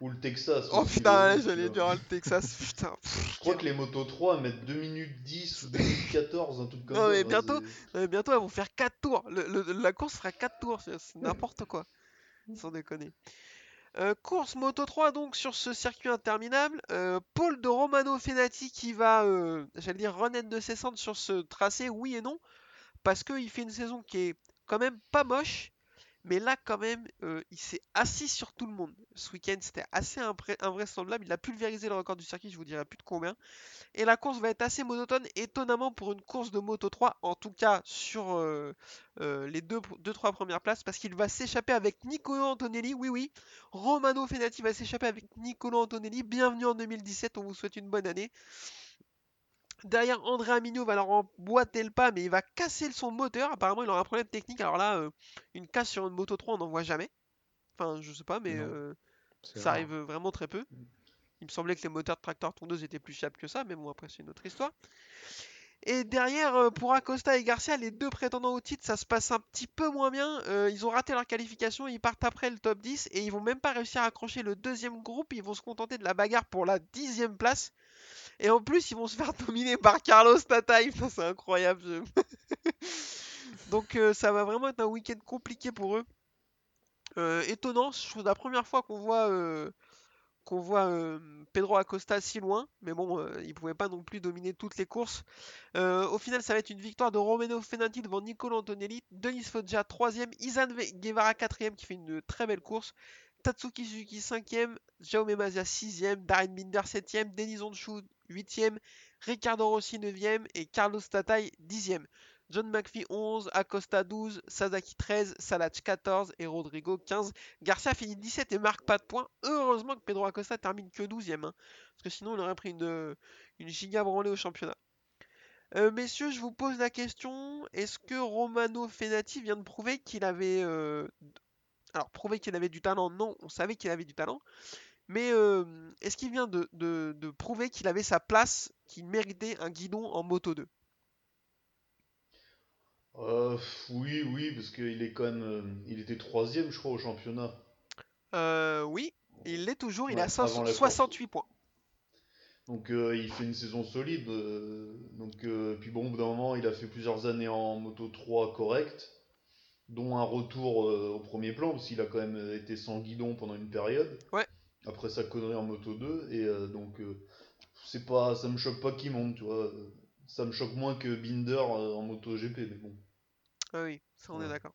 Ou le Texas. Oh putain, ouais, j'allais dire le Texas, putain. pff, Je crois que les Moto 3 mettent 2 minutes 10 ou 2 minutes 14, un truc comme Non, ça. mais bientôt, c'est- Euh, bientôt, elles vont faire 4 tours. Le- le- la course fera 4 tours, c'est c'est n'importe quoi. Sans déconner. Euh, course Moto 3 donc sur ce circuit interminable. Euh, Paul de Romano Fenati qui va, euh, j'allais dire, renaître de ses cendres sur ce tracé, oui et non. Parce qu'il fait une saison qui est quand même pas moche. Mais là, quand même, euh, il s'est assis sur tout le monde. Ce week-end, c'était assez invraisemblable. Il a pulvérisé le record du circuit, je vous dirai plus de combien. Et la course va être assez monotone, étonnamment pour une course de Moto 3, en tout cas sur euh, euh, les 2-3 premières places, parce qu'il va s'échapper avec Nicolo Antonelli. Oui, oui, Romano Fenati va s'échapper avec Nicolo Antonelli. Bienvenue en 2017, on vous souhaite une bonne année. Derrière, André Amigno va leur emboîter le pas, mais il va casser son moteur. Apparemment, il aura un problème technique. Alors là, euh, une casse sur une moto 3, on n'en voit jamais. Enfin, je sais pas, mais euh, ça arrive vraiment très peu. Il me semblait que les moteurs de tracteur tondeuse étaient plus fiables que ça, mais bon, après, c'est une autre histoire. Et derrière, euh, pour Acosta et Garcia, les deux prétendants au titre, ça se passe un petit peu moins bien. ils ont raté leur qualification, ils partent après le top 10 et ils vont même pas réussir à accrocher le deuxième groupe. Ils vont se contenter de la bagarre pour la dixième place. Et en plus, ils vont se faire dominer par Carlos Tataï. c'est incroyable. Donc, euh, ça va vraiment être un week-end compliqué pour eux. Euh, étonnant, je trouve la première fois qu'on voit, euh, qu'on voit Pedro Acosta si loin. Mais bon, il pouvait pas non plus dominer toutes les courses. au final, ça va être une victoire de Romano Fenati devant Nicolo Antonelli. Denis Foggia 3ème. Izan Guevara 4ème qui fait une très belle course. Tatsuki Suzuki 5ème, Jaume Mazia 6ème, Darren Binder 7ème, Denis Onshu 8ème, Ricardo Rossi 9ème et Carlos Tatai 10ème. John McPhee 11, Acosta 12, Sasaki 13, Salach 14 et Rodrigo 15. Garcia finit 17 et marque pas de points. Heureusement que Pedro Acosta termine que 12ème, hein, parce que sinon il aurait pris une, une giga branlée au championnat. Euh, messieurs, je vous pose la question est-ce que Romano Fenati vient de prouver qu'il avait euh, alors, prouver qu'il avait du talent, non, on savait qu'il avait du talent. Mais euh, est-ce qu'il vient de, prouver qu'il avait sa place, qu'il méritait un guidon en Moto 2 euh, Oui, oui, parce qu'il est quand même. Euh, il était troisième, je crois, au championnat. oui, il l'est toujours, il a 68 points. Donc il fait une saison solide. donc puis bon, au bout d'un moment, il a fait plusieurs années en Moto 3 correct dont un retour euh, au premier plan, parce qu'il a quand même été sans guidon pendant une période. Ouais. Après sa connerie en moto 2, et euh, donc euh, c'est pas, ça me choque pas qu'il monte, tu vois. Ça me choque moins que Binder en moto GP, mais bon. Ah oui, ça on est d'accord.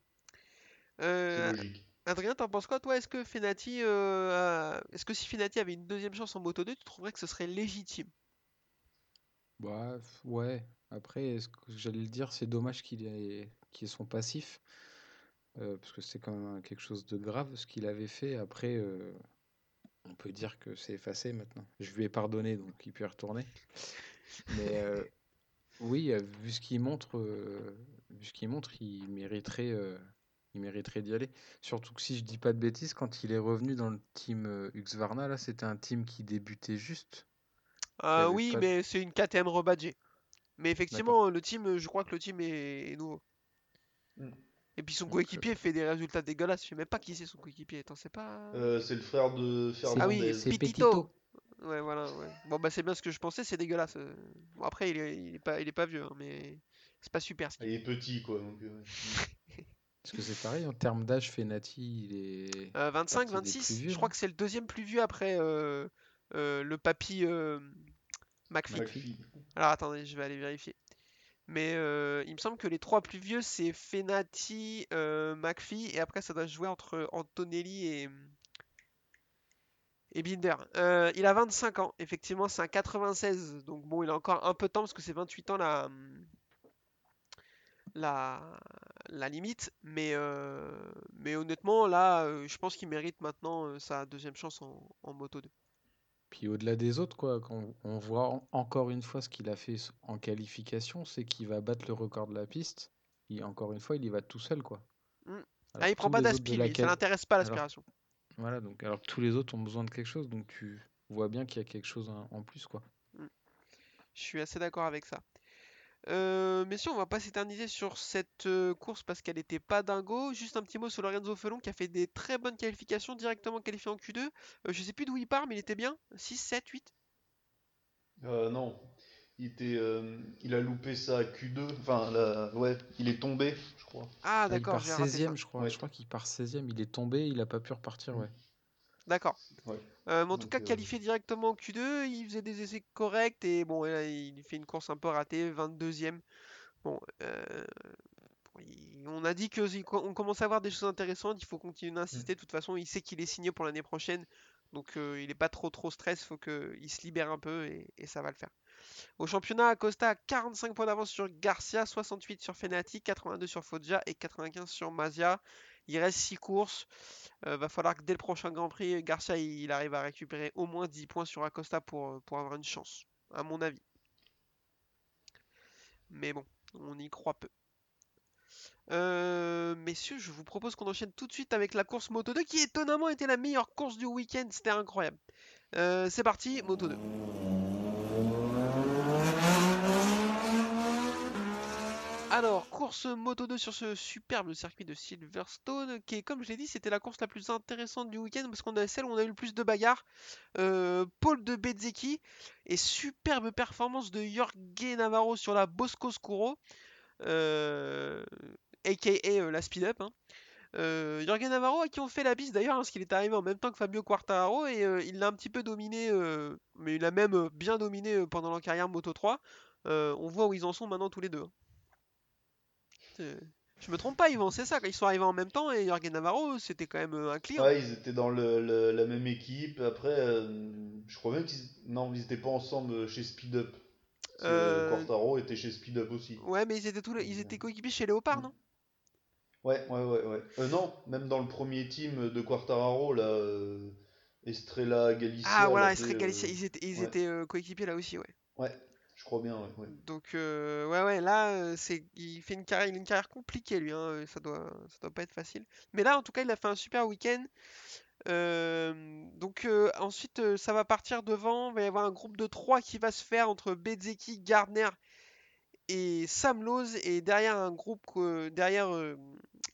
c'est logique. Adrien, t'en penses quoi toi? Est-ce que Fenati, est-ce que si Fenati avait une deuxième chance en moto 2, tu trouverais que ce serait légitime? Bah ouais. Après, ce que j'allais le dire, c'est dommage qu'il ait, qu'il ait son passif. Euh, parce que c'est quand même quelque chose de grave ce qu'il avait fait. Après, euh, on peut dire que c'est effacé maintenant. Je lui ai pardonné, donc il peut y retourner. Mais euh, oui, vu ce qu'il montre, vu ce qu'il montre, il mériterait, il mériterait d'y aller. Surtout que si je dis pas de bêtises, quand il est revenu dans le team Husqvarna, là, c'était un team qui débutait juste. Ah oui, mais c'est une KTM rebadgée. Mais effectivement, le team, je crois que le team est, nouveau. Mm. Et puis son coéquipier fait des résultats dégueulasses. Je sais même pas qui c'est son coéquipier. Attends, c'est pas. Euh, c'est le frère de Fernandez. Ah oui, c'est Petito. Ouais, voilà. Ouais. Bon, bah, c'est bien ce que je pensais, c'est dégueulasse. Euh. Bon, après, il est, il est, pas, il est pas vieux, hein, mais c'est pas super. il est petit, quoi. Donc, euh, Est-ce que c'est pareil en termes d'âge Fenati il est 25, 26. je crois que c'est le deuxième plus vieux après le papy McPhee. Alors attendez, je vais aller vérifier. Mais euh, il me semble que les trois plus vieux, c'est Fenati, euh, McPhee, et après ça doit jouer entre Antonelli et, Binder. Euh, il a 25 ans, effectivement, c'est un 96, donc bon, il a encore un peu de temps parce que c'est 28 ans la, la, limite. Mais, mais honnêtement, là, je pense qu'il mérite maintenant sa deuxième chance en Moto 2. Puis au-delà des autres, quoi, quand on voit encore une fois ce qu'il a fait en qualification, c'est qu'il va battre le record de la piste. Et encore une fois, il y va tout seul, quoi. Mmh. ah, il prend pas d'aspi, ça l'intéresse pas l'aspiration. Voilà, donc alors que tous les autres ont besoin de quelque chose, donc tu vois bien qu'il y a quelque chose en, plus, quoi. Mmh. Je suis assez d'accord avec ça. Euh, messieurs, on va pas s'éterniser sur cette euh, course parce qu'elle n'était pas dingo. Juste un petit mot sur Lorenzo Felon qui a fait des très bonnes qualifications, directement qualifié en Q2. Euh, je sais plus d'où il part, mais il était bien. 6, 7, 8 Non. Il, était, euh, il a loupé sa Q2. Enfin, ouais, il est tombé, je crois. Ah, d'accord. Il part 16ème, je crois. Je crois qu'il part 16ème. Il est tombé, il a pas pu repartir, ouais. D'accord. Euh, en tout cas, euh, qualifié directement au Q2, il faisait des essais corrects et bon, il fait une course un peu ratée, 22ème. Bon, euh, on a dit qu'on commence à avoir des choses intéressantes, il faut continuer d'insister. De toute façon, il sait qu'il est signé pour l'année prochaine, donc euh, il n'est pas trop trop stress, il faut qu'il se libère un peu et, ça va le faire. Au championnat, Acosta a 45 points d'avance sur Garcia, 68 sur Fenati, 82 sur Foggia et 95 sur Mazia. Il reste 6 courses. Euh, va falloir que dès le prochain Grand Prix, Garcia il, arrive à récupérer au moins 10 points sur Acosta pour, pour avoir une chance, à mon avis. Mais bon, on y croit peu. Euh, messieurs, je vous propose qu'on enchaîne tout de suite avec la course Moto 2 qui étonnamment était la meilleure course du week-end. C'était incroyable. Euh, c'est parti, Moto 2. Alors, course Moto 2 sur ce superbe circuit de Silverstone, qui est, comme je l'ai dit, c'était la course la plus intéressante du week-end parce qu'on a celle où on a eu le plus de bagarres. Euh, Paul de Bezzecchi et superbe performance de Jorge Navarro sur la Bosco Scuro, euh, aka euh, la Speed Up. Hein. Euh, Jorge Navarro à qui on fait la bise d'ailleurs, hein, parce qu'il est arrivé en même temps que Fabio Quartararo et il l'a un petit peu dominé, mais il a même bien dominé pendant leur carrière Moto 3. on voit où ils en sont maintenant tous les deux. Hein. Je me trompe pas, Yvan, c'est ça, ils sont arrivés en même temps et Jorge Navarro, c'était quand même euh, un client. Ouais, ils étaient dans le, la même équipe. Après, euh, je crois même qu'ils. Non, ils étaient pas ensemble chez Speed Up. Euh... Quartaro était chez Speed Up aussi. Ouais, mais ils étaient, tous ils étaient coéquipiers chez Léopard, non? Ouais, ouais, ouais. ouais. Euh, non, même dans le premier team de Quartararo, là, Estrella, Galicia. Ah, voilà, Estrella, Galicia, ils étaient, ils étaient coéquipiers là aussi, ouais. Ouais. Je crois bien. Donc, euh, ouais, ouais, là, euh, c'est, il fait une carrière, une carrière compliquée, lui, hein, euh, ça doit, ça doit pas être facile. Mais là, en tout cas, il a fait un super week-end. donc, ensuite, ça va partir devant. Il va y avoir un groupe de 3 qui va se faire entre Bezeki, Gardner et Sam Lowe. Et derrière un groupe, derrière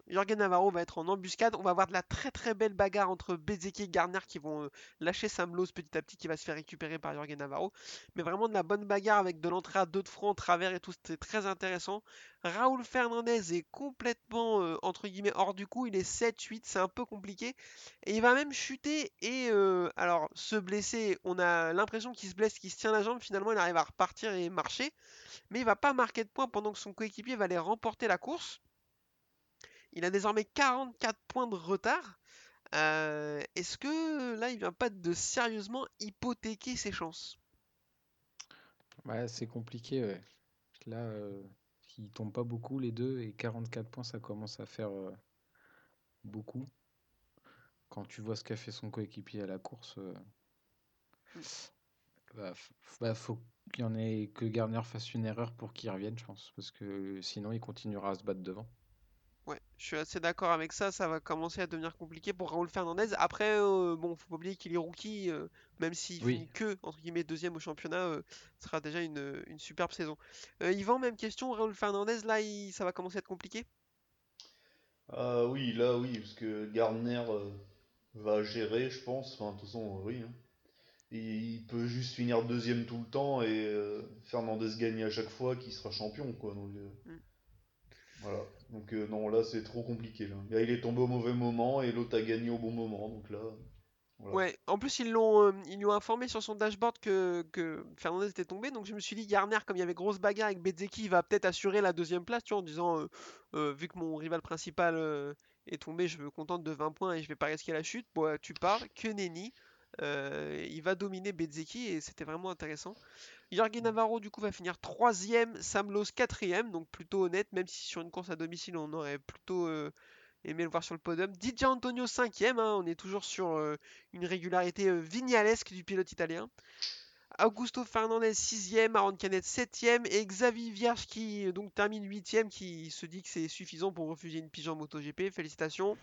Jorgen Navarro va être en embuscade. On va avoir de la très très belle bagarre entre Bezeki et Garner qui vont euh, lâcher Sam Lowe petit à petit qui va se faire récupérer par Jorgen Navarro. Mais vraiment de la bonne bagarre avec de l'entrée à deux de front, travers et tout. C'était très intéressant. Raoul Fernandez est complètement euh, entre guillemets hors du coup. Il est 7-8, c'est un peu compliqué. Et il va même chuter et euh, alors se blesser. On a l'impression qu'il se blesse, qu'il se tient la jambe. Finalement, il arrive à repartir et marcher. Mais il va pas marquer de points pendant que son coéquipier va aller remporter la course. Il a désormais 44 points de retard. Euh, est-ce que là, il vient pas de sérieusement hypothéquer ses chances? Ouais, c'est compliqué. Ouais. Là, euh, il tombe pas beaucoup les deux et 44 points, ça commence à faire euh, beaucoup. Quand tu vois ce qu'a fait son coéquipier à la course, euh, mm. bah, bah, faut qu'il y en ait que Garner fasse une erreur pour qu'il revienne, je pense, parce que sinon il continuera à se battre devant. Ouais, je suis assez d'accord avec ça, ça va commencer à devenir compliqué pour Raoul Fernandez. Après, euh, bon, faut pas oublier qu'il est rookie, euh, même s'il finit que, entre guillemets, deuxième au championnat, euh, ce sera déjà une, superbe saison. Yvan, même question, Raoul Fernandez, là, ça va commencer à être compliqué? Ah oui, là, oui, parce que Gardner va gérer, je pense, enfin, de toute façon, oui. Hein. Il peut juste finir deuxième tout le temps et Fernandez gagne à chaque fois, qui sera champion, quoi. Donc, mm. Voilà. Donc euh, non, là c'est trop compliqué. Là. il est tombé au mauvais moment et l'autre a gagné au bon moment. Donc là. Ouais, en plus ils l'ont euh, ils lui ont informé sur son dashboard que, que Fernandez était tombé, donc je me suis dit Garner, comme il y avait grosse bagarre avec Bezeki, il va peut-être assurer la deuxième place, tu vois, en disant euh, vu que mon rival principal est tombé, je me contente de 20 points et je vais pas risquer la chute. Bon, tu pars, que nenni. Il va dominer Bezeki et c'était vraiment intéressant. Jorge Navarro du coup va finir troisième, Sam Lowe quatrième, donc plutôt honnête, même si sur une course à domicile on aurait plutôt euh, aimé le voir sur le podium. DJ Antonio cinquième, hein, on est toujours sur euh, une régularité euh, vignalesque du pilote italien. Augusto Fernandez 6ème, Aaron Canet 7ème et Xavier Vierge qui donc termine 8ème qui se dit que c'est suffisant pour refuser une pige en MotoGP, félicitations.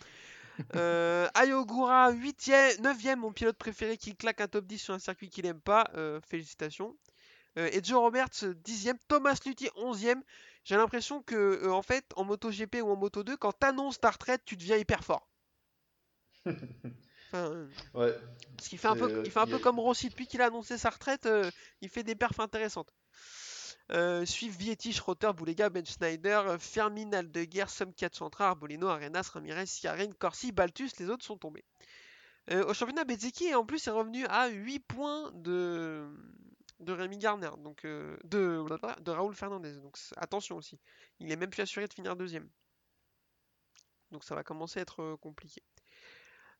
Euh, Ayogura 8ème, 9ème, mon pilote préféré qui claque un top 10 sur un circuit qu'il aime pas, félicitations. Euh, et Joe Roberts 10ème, Thomas Luthi 11ème. J'ai l'impression que euh, en fait en MotoGP ou en Moto 2, quand t'annonces ta retraite, tu deviens hyper fort. Euh, ouais. Parce qu'il fait un peu, il fait un peu comme Rossi depuis qu'il a annoncé sa retraite, il fait des perfs intéressantes. Suivent Vietti, Schrotter, Boulega, Ben Schneider, Fermin, Aldeguer, Sumkat Centra, Arbolino, Arenas, Ramirez, Yaren, Corsi, Baltus, les autres sont tombés. au championnat, Bezeki en plus est revenu à 8 points de, Rémi Garner, donc euh, de, Raoul Fernandez. Donc attention aussi. Il est même plus assuré de finir deuxième. Donc ça va commencer à être euh, compliqué.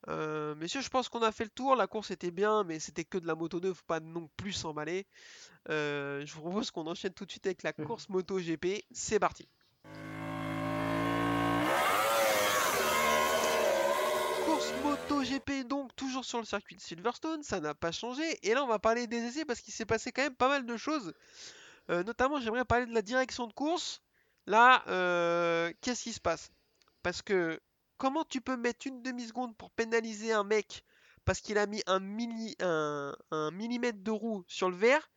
Euh, messieurs, je pense qu'on a fait le tour. La course était bien, mais c'était que de la moto 2, faut pas non plus s'emballer. Euh, je vous propose qu'on enchaîne tout de suite avec la course moto GP. C'est parti. Course moto GP donc toujours sur le circuit de Silverstone, ça n'a pas changé. Et là on va parler des essais parce qu'il s'est passé quand même pas mal de choses. Euh, notamment j'aimerais parler de la direction de course. Là, qu'est-ce qui se passe? Parce que comment tu peux mettre une demi-seconde pour pénaliser un mec parce qu'il a mis un, un, un millimètre de roue sur le verre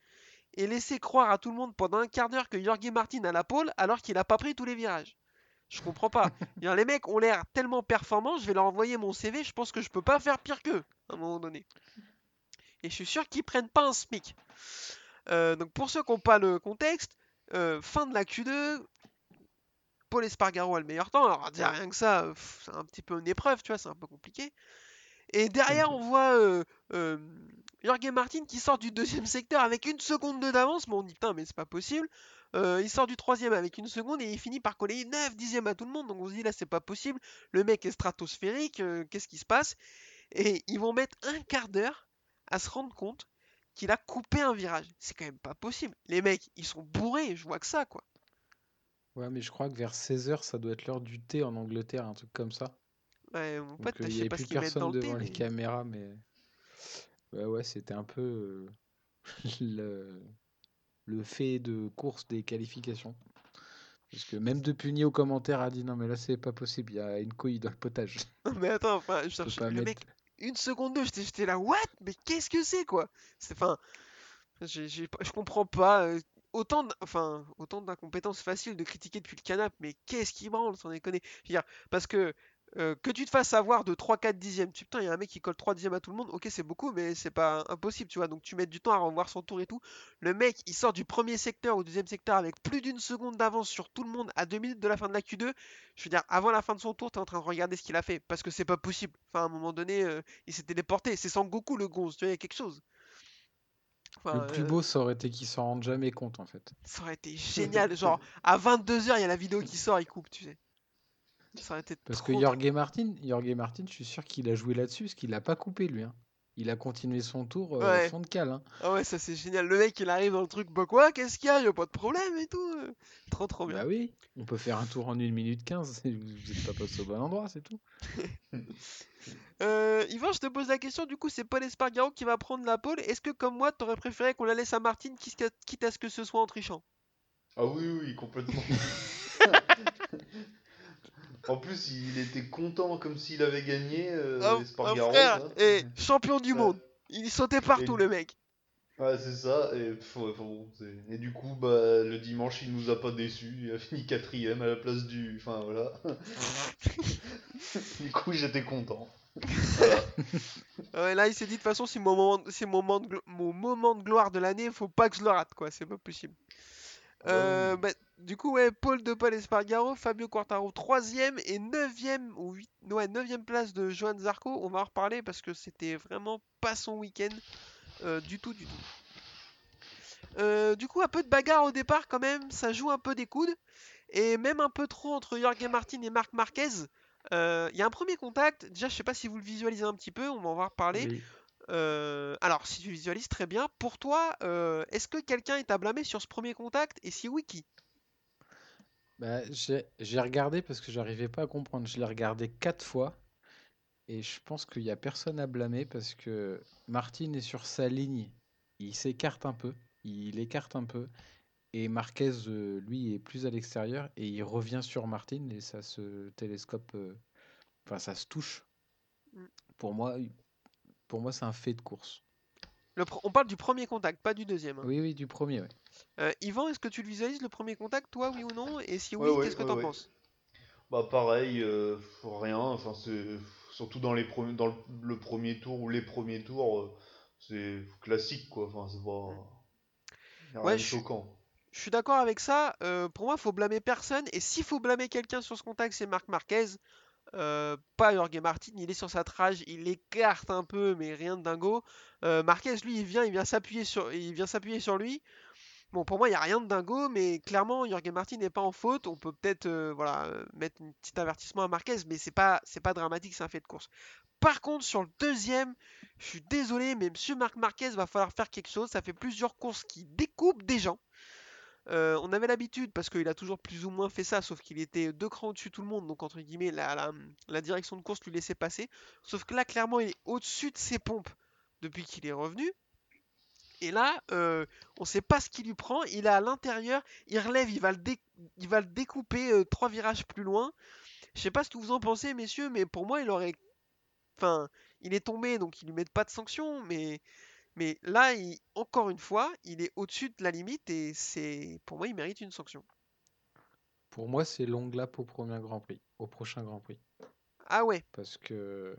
et laisser croire à tout le monde pendant un quart d'heure que Jorge Martin a la pole alors qu'il n'a pas pris tous les virages? Je comprends pas. les mecs ont l'air tellement performants, je vais leur envoyer mon CV, je pense que je peux pas faire pire qu'eux, à un moment donné. Et je suis sûr qu'ils prennent pas un SMIC. Euh, donc pour ceux qui n'ont pas le contexte, euh, fin de la Q2, Paul Espargaro a le meilleur temps. Alors dire rien que ça, c'est un petit peu une épreuve, tu vois, c'est un peu compliqué. Et derrière, on voit euh, euh Jorge Martin qui sort du deuxième secteur avec une seconde d'avance. Mais on dit putain, mais c'est pas possible. Euh, il sort du troisième avec une seconde et il finit par coller 9 dixièmes à tout le monde. Donc on se dit là c'est pas possible. Le mec est stratosphérique, euh, qu'est-ce qui se passe? Et ils vont mettre un quart d'heure à se rendre compte qu'il a coupé un virage. C'est quand même pas possible. Les mecs, ils sont bourrés, je vois que ça quoi. Ouais, mais je crois que vers 16h, ça doit être l'heure du thé en Angleterre, un truc comme ça. Ouais, mon pote, euh, il je sais avait pas plus ce mettent dans personne le thé. devant les mais- caméras, mais ouais, ouais, c'était un peu euh, le... le fait de course des qualifications. Parce que même De Pugny au commentaire a dit non mais là c'est pas possible, il y a une couille dans le potage. Non, mais attends, enfin, je cherche le mettre- mec, une seconde deux, j'étais là, what? Mais qu'est-ce que c'est quoi? C'est enfin, je comprends pas. Autant, enfin, autant d'incompétences faciles de critiquer depuis le canapé, mais qu'est-ce qui branle, sans déconner. Parce que euh, que tu te fasses avoir de 3-4 dixièmes, tu putain, il y a un mec qui colle 3 dixièmes à tout le monde, ok, c'est beaucoup, mais c'est pas impossible, tu vois. Donc tu mets du temps à revoir son tour et tout. Le mec, il sort du premier secteur au deuxième secteur avec plus d'une seconde d'avance sur tout le monde à 2 minutes de la fin de la Q2. Je veux dire, avant la fin de son tour, t'es en train de regarder ce qu'il a fait. Parce que c'est pas possible. Enfin, à un moment donné, euh, il s'est téléporté. C'est Sangoku le gonze, tu vois, il y a quelque chose. Enfin, Le plus euh, beau ça aurait été qu'ils s'en rendent jamais compte en fait. ça aurait été génial. Genre, à 22h, il y a la vidéo qui sort, il coupe, tu sais. Ça aurait été Parce que Jorge Martin, Jorge Martin, je suis sûr qu'il a joué là-dessus, parce qu'il a pas coupé lui. hein. Il a continué son tour euh, Ouais. fond de cale. hein. Ah ouais, ça c'est génial. Le mec, il arrive dans le truc, bah quoi, qu'est-ce qu'il y a? Y a pas de problème et tout. euh. Trop trop bien. Bah oui, on peut faire un tour en 1 minute 15, vous n'êtes pas passé au bon endroit, c'est tout. Euh, Yvan, je te pose la question, du coup, c'est Paul Espargaro qui va prendre la pole. Est-ce que, comme moi, t'aurais préféré qu'on la laisse à Martin, quitte à- quitte à ce que ce soit en trichant? Ah oui, oui, complètement. en plus, il était content comme s'il avait gagné, euh, Espargaro, frère, et champion du Ouais. monde. Il sautait partout, Et- le mec. Ouais, c'est ça. Et, du coup, bah, le dimanche, il nous a pas déçus. Il a fini quatrième à la place du. Enfin voilà. du coup, j'étais content. Voilà. Ouais, là, il s'est dit, de toute façon, c'est mon moment, c'est mon moment, de mon moment de gloire de l'année, faut pas que je le rate, quoi, c'est pas possible. Ah Euh, bah, du coup, ouais, Paul de Paul Espargaro, Fabio Quartaro 3ème et 9ème, ou 8, ouais, 9ème place de Johan Zarco. On va en reparler parce que c'était vraiment pas son week-end euh, du tout, du tout. Euh, du coup, un peu de bagarre au départ quand même, ça joue un peu des coudes et même un peu trop entre Jorge Martin et Marc Marquez. Il y a un premier contact, déjà je sais pas si vous le visualisez un petit peu, on va en reparler. Oui. Euh, alors, si tu visualises très bien, pour toi, euh, est-ce que quelqu'un est à blâmer sur ce premier contact? Et si oui, qui? Bah, j'ai regardé parce que j'arrivais pas à comprendre. Je l'ai regardé quatre fois et je pense qu'il y a personne à blâmer parce que Martin est sur sa ligne. Il s'écarte un peu, il écarte un peu et Marquez, euh, lui, est plus à l'extérieur et il revient sur Martin et ça se télescope, enfin ça se touche. Mm. Pour moi, pour moi, c'est un fait de course. Le pr- On parle du premier contact, pas du deuxième. hein. Oui, oui, du premier, ouais. Euh, Yvan, est-ce que tu le visualises le premier contact, toi, oui ou non? Et si oui, Ouais, ouais, qu'est-ce que ouais, t'en ouais. penses? Bah pareil, euh, rien. Enfin c'est surtout dans les premiers, dans le, le premier tour ou les premiers tours, euh, c'est classique quoi. Enfin c'est pas. rien de choquant. Je suis d'accord avec ça. euh, pour moi, faut blâmer personne. Et s'il faut blâmer quelqu'un sur ce contact, c'est Marc Marquez. Euh, pas Jorge Martin. Il est sur sa trage, il écarte un peu, mais rien de dingo. Euh, Marquez, lui, il vient, il vient s'appuyer sur, lui. Bon, pour moi, il n'y a rien de dingo, mais clairement, Jorge Martin n'est pas en faute. On peut peut-être euh, voilà, mettre un petit avertissement à Marquez, mais c'est pas, pas dramatique, c'est un fait de course. Par contre, sur le deuxième, je suis désolé, mais Monsieur Marc Marquez va falloir faire quelque chose. Ça fait plusieurs courses qui découpent des gens. Euh, on avait l'habitude, parce qu'il a toujours plus ou moins fait ça, sauf qu'il était deux crans au-dessus de tout le monde, donc entre guillemets, la, direction de course lui laissait passer. Sauf que là, clairement, il est au-dessus de ses pompes depuis qu'il est revenu. Et là, euh, on ne sait pas ce qui lui prend. Il est à l'intérieur, il relève, il va le, il va le découper euh, trois virages plus loin. Je sais pas ce que vous en pensez, messieurs, mais pour moi, il aurait. Enfin, il est tombé, donc ils lui mettent pas de sanction, mais mais là, encore une fois, il est au-dessus de la limite et c'est pour moi, il mérite une sanction. Pour moi, c'est long lap au premier Grand Prix, au prochain Grand Prix. Ah ouais. Parce que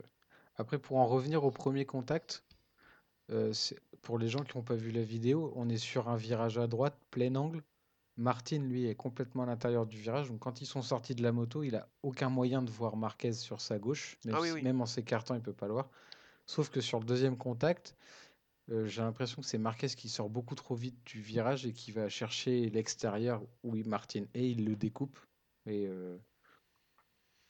après, pour en revenir au premier contact, euh, pour les gens qui n'ont pas vu la vidéo, on est sur un virage à droite, plein angle. Martin, lui, est complètement à l'intérieur du virage. Donc, quand ils sont sortis de la moto, il a aucun moyen de voir Marquez sur sa gauche. Même, ah même en s'écartant, il peut pas le voir. Sauf que sur le deuxième contact, euh, j'ai l'impression que c'est Marquez qui sort beaucoup trop vite du virage et qui va chercher l'extérieur où Martin et il le découpe. Et euh,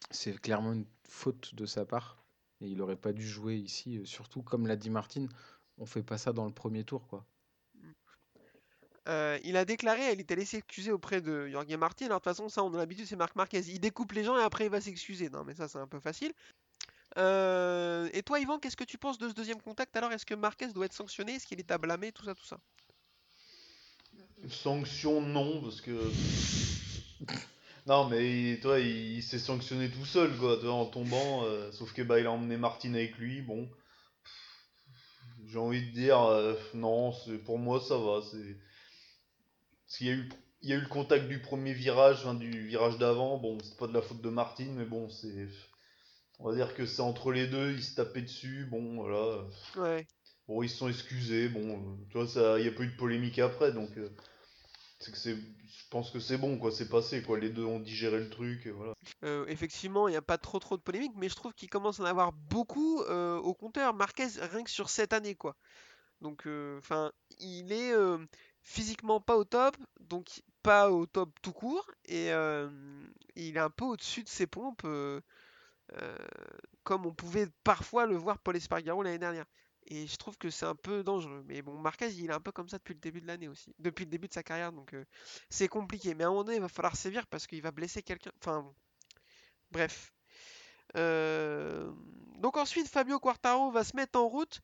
c'est clairement une faute de sa part. Et il n'aurait pas dû jouer ici. Euh, surtout, comme l'a dit Martin, on fait pas ça dans le premier tour. quoi. il a déclaré, il était allé s'excuser auprès de Jorge Martin. Alors de toute façon, ça, on a l'habitude, c'est Marc Marquez. Il découpe les gens et après il va s'excuser. Non, mais ça, c'est un peu facile. Euh, et toi, Yvan, qu'est-ce que tu penses de ce deuxième contact? Alors, est-ce que Marquez doit être sanctionné? Est-ce qu'il est à blâmer? Tout ça, tout ça. Sanction, non, parce que. non, mais toi, il, s'est sanctionné tout seul, quoi, en tombant. Euh, sauf que bah, il a emmené Martin avec lui. Bon, j'ai envie de dire, euh, non, pour moi, ça va. Parce qu'il y a eu le contact du premier virage, du virage d'avant. Bon, c'est pas de la faute de Martin, mais bon, c'est on va dire que c'est entre les deux, ils se tapaient dessus, bon, voilà. Ouais. Bon, ils se sont excusés, bon, tu vois, ça, il n'y a pas eu de polémique après, donc euh, c'est que c'est, je pense que c'est bon, quoi, c'est passé, quoi, les deux ont digéré le truc, voilà. Euh, effectivement, il n'y a pas trop trop de polémique, mais je trouve qu'il commence à en avoir beaucoup euh, au compteur, Marquez, rien que sur cette année, quoi. Donc, enfin, il est physiquement pas au top, donc pas au top tout court, et il est un peu au-dessus de ses pompes. Euh, comme on pouvait parfois le voir Paul Espargaro l'année dernière. Et je trouve que c'est un peu dangereux. Mais bon, Marquez, il est un peu comme ça depuis le début de l'année aussi. Depuis le début de sa carrière, donc euh, c'est compliqué. Mais à un moment donné, il va falloir sévir parce qu'il va blesser quelqu'un. Enfin, bref. Euh, donc ensuite, Fabio Quartaro va se mettre en route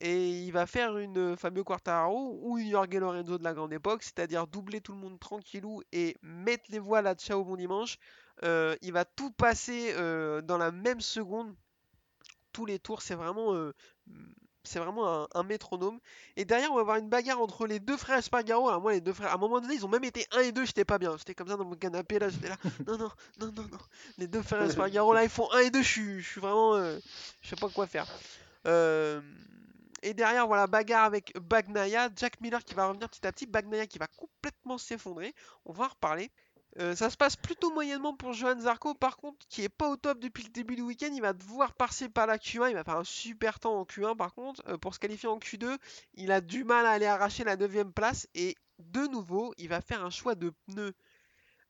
et il va faire une Fabio Quartaro ou une Jorge Lorenzo de la grande époque, c'est-à-dire doubler tout le monde tranquillou et mettre les voiles à Ciao bon dimanche euh, il va tout passer euh, dans la même seconde. Tous les tours, c'est vraiment, euh, c'est vraiment un, métronome. Et derrière, on va avoir une bagarre entre les deux frères Espargaro. Alors moi, les deux frères, à un moment donné, ils ont même été 1 et 2, j'étais pas bien. J'étais comme ça dans mon canapé, là, j'étais là. Non, non, non, non, non. Les deux frères Espargaro, là, ils font 1 et 2, je suis, je suis vraiment... je sais pas quoi faire. Et derrière, voilà, bagarre avec Bagnaya. Jack Miller qui va revenir petit à petit. Bagnaya qui va complètement s'effondrer. On va en reparler. Euh, ça se passe plutôt moyennement pour Johan Zarco, par contre, qui est pas au top depuis le début du week-end. Il va devoir passer par la Q1. Il va faire un super temps en Q1, par contre. Euh, pour se qualifier en Q2, il a du mal à aller arracher la 9 place. Et de nouveau, il va faire un choix de pneus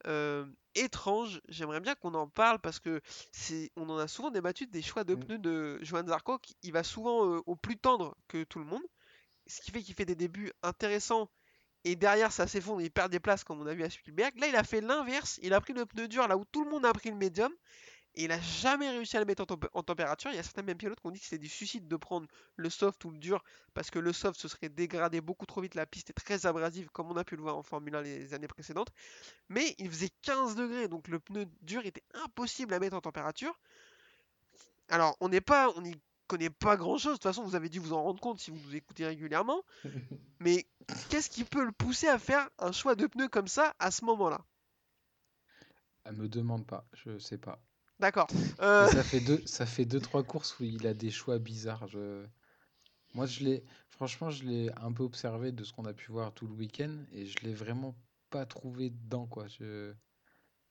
euh, étrange. J'aimerais bien qu'on en parle parce que c'est, on en a souvent débattu des choix de mm. pneus de Johan Zarco. Il va souvent au plus tendre que tout le monde. Ce qui fait qu'il fait des débuts intéressants et derrière ça s'effondre, il perd des places comme on a vu à Spielberg. Là, il a fait l'inverse, il a pris le pneu dur là où tout le monde a pris le médium. Et il a jamais réussi à le mettre en, température. Il y a certains même pilotes qui ont dit que c'était du suicide de prendre le soft ou le dur parce que le soft se serait dégradé beaucoup trop vite. La piste est très abrasive comme on a pu le voir en Formule 1 les années précédentes. Mais il faisait 15 degrés donc le pneu dur était impossible à mettre en température. Alors on n'est pas, on connaît pas grand chose. De toute façon, vous avez dû vous en rendre compte si vous nous écoutez régulièrement. Mais qu'est-ce qui peut le pousser à faire un choix de pneus comme ça à ce moment-là? Elle me demande pas, je sais pas. D'accord. Euh, ça fait deux, ça fait deux trois courses où il a des choix bizarres. Je... Moi, je l'ai, franchement, je l'ai un peu observé de ce qu'on a pu voir tout le week-end et je l'ai vraiment pas trouvé dedans quoi. Je...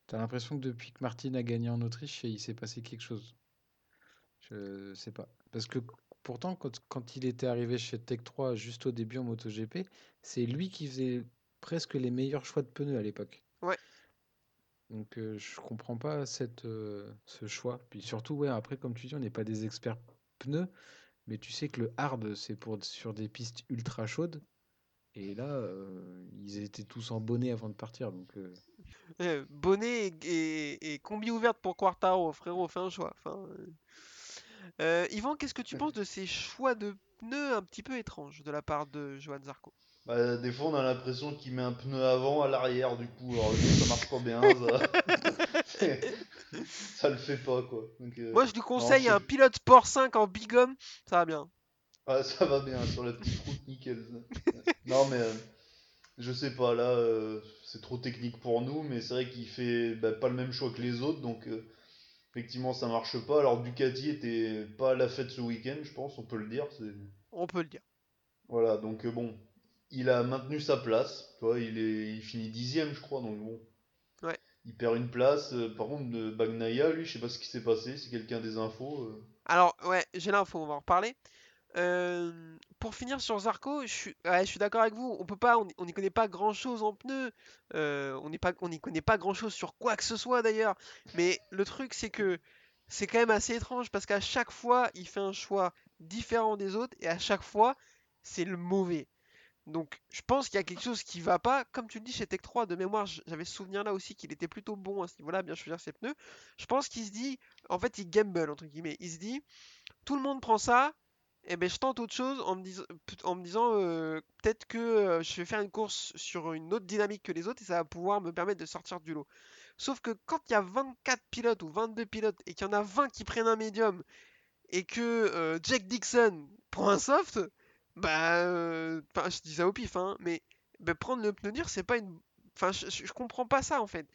T'as l'impression que depuis que Martin a gagné en Autriche, il s'est passé quelque chose. Je sais pas. Parce que pourtant, quand, il était arrivé chez Tech 3 juste au début en MotoGP, c'est lui qui faisait presque les meilleurs choix de pneus à l'époque. Ouais. Donc euh, je comprends pas cette, euh, ce choix. Puis surtout, ouais, après, comme tu dis, on n'est pas des experts pneus, mais tu sais que le hard, c'est pour sur des pistes ultra chaudes. Et là, euh, ils étaient tous en bonnet avant de partir. Donc, euh, bonnet et, et- et combi ouverte pour Quartaro, frérot, fais un choix. Enfin, euh. Yvan, qu'est-ce que tu penses de ces choix de pneus un petit peu étranges de la part de Johan Zarco? Bah, des fois, on a l'impression qu'il met un pneu avant à l'arrière, du coup, alors ça marche pas bien, ça, ça le fait pas, quoi. Donc, euh, Moi, je lui conseille je- un pilote Sport 5 en bigum, ça va bien. ah, ça va bien, sur la petite route, nickel. non, mais euh, je sais pas, là, euh, c'est trop technique pour nous, mais c'est vrai qu'il fait bah, pas le même choix que les autres, donc euh, effectivement, ça marche pas. Alors, Ducati était pas à la fête ce week-end, je pense, on peut le dire. c'est- On peut le dire. Voilà, donc euh, bon, il a maintenu sa place, tu vois, il est, il finit dixième, je crois, donc bon. Ouais. Il perd une place. euh, par contre, de Bagnaia, lui, je sais pas ce qui s'est passé, si quelqu'un des infos. euh. Alors, ouais, j'ai l'info, on va en reparler. Euh, pour finir sur Zarco, je suis, d'accord avec vous. On peut pas, on n'y connaît pas grand chose en pneus. Euh, on n'y connaît pas grand chose sur quoi que ce soit d'ailleurs. Mais le truc, c'est que c'est quand même assez étrange parce qu'à chaque fois, il fait un choix différent des autres et à chaque fois, c'est le mauvais. Donc, je pense qu'il y a quelque chose qui va pas. Comme tu le dis chez Tech 3, de mémoire, j'avais souvenir là aussi qu'il était plutôt bon à ce niveau-là, bien choisir ses pneus. Je pense qu'il se dit, en fait, il gamble entre guillemets. Il se dit, tout le monde prend ça, et ben je tente autre chose en me, disant peut-être que je vais faire une course sur une autre dynamique que les autres et ça va pouvoir me permettre de sortir du lot. Sauf que quand il y a 24 pilotes ou 22 pilotes et qu'il y en a 20 qui prennent un médium et que Jack Dixon prend un soft, bah, enfin, je dis ça au pif, hein, mais bah, prendre le pneu dur, c'est pas une. Enfin, je, je- comprends pas ça en fait.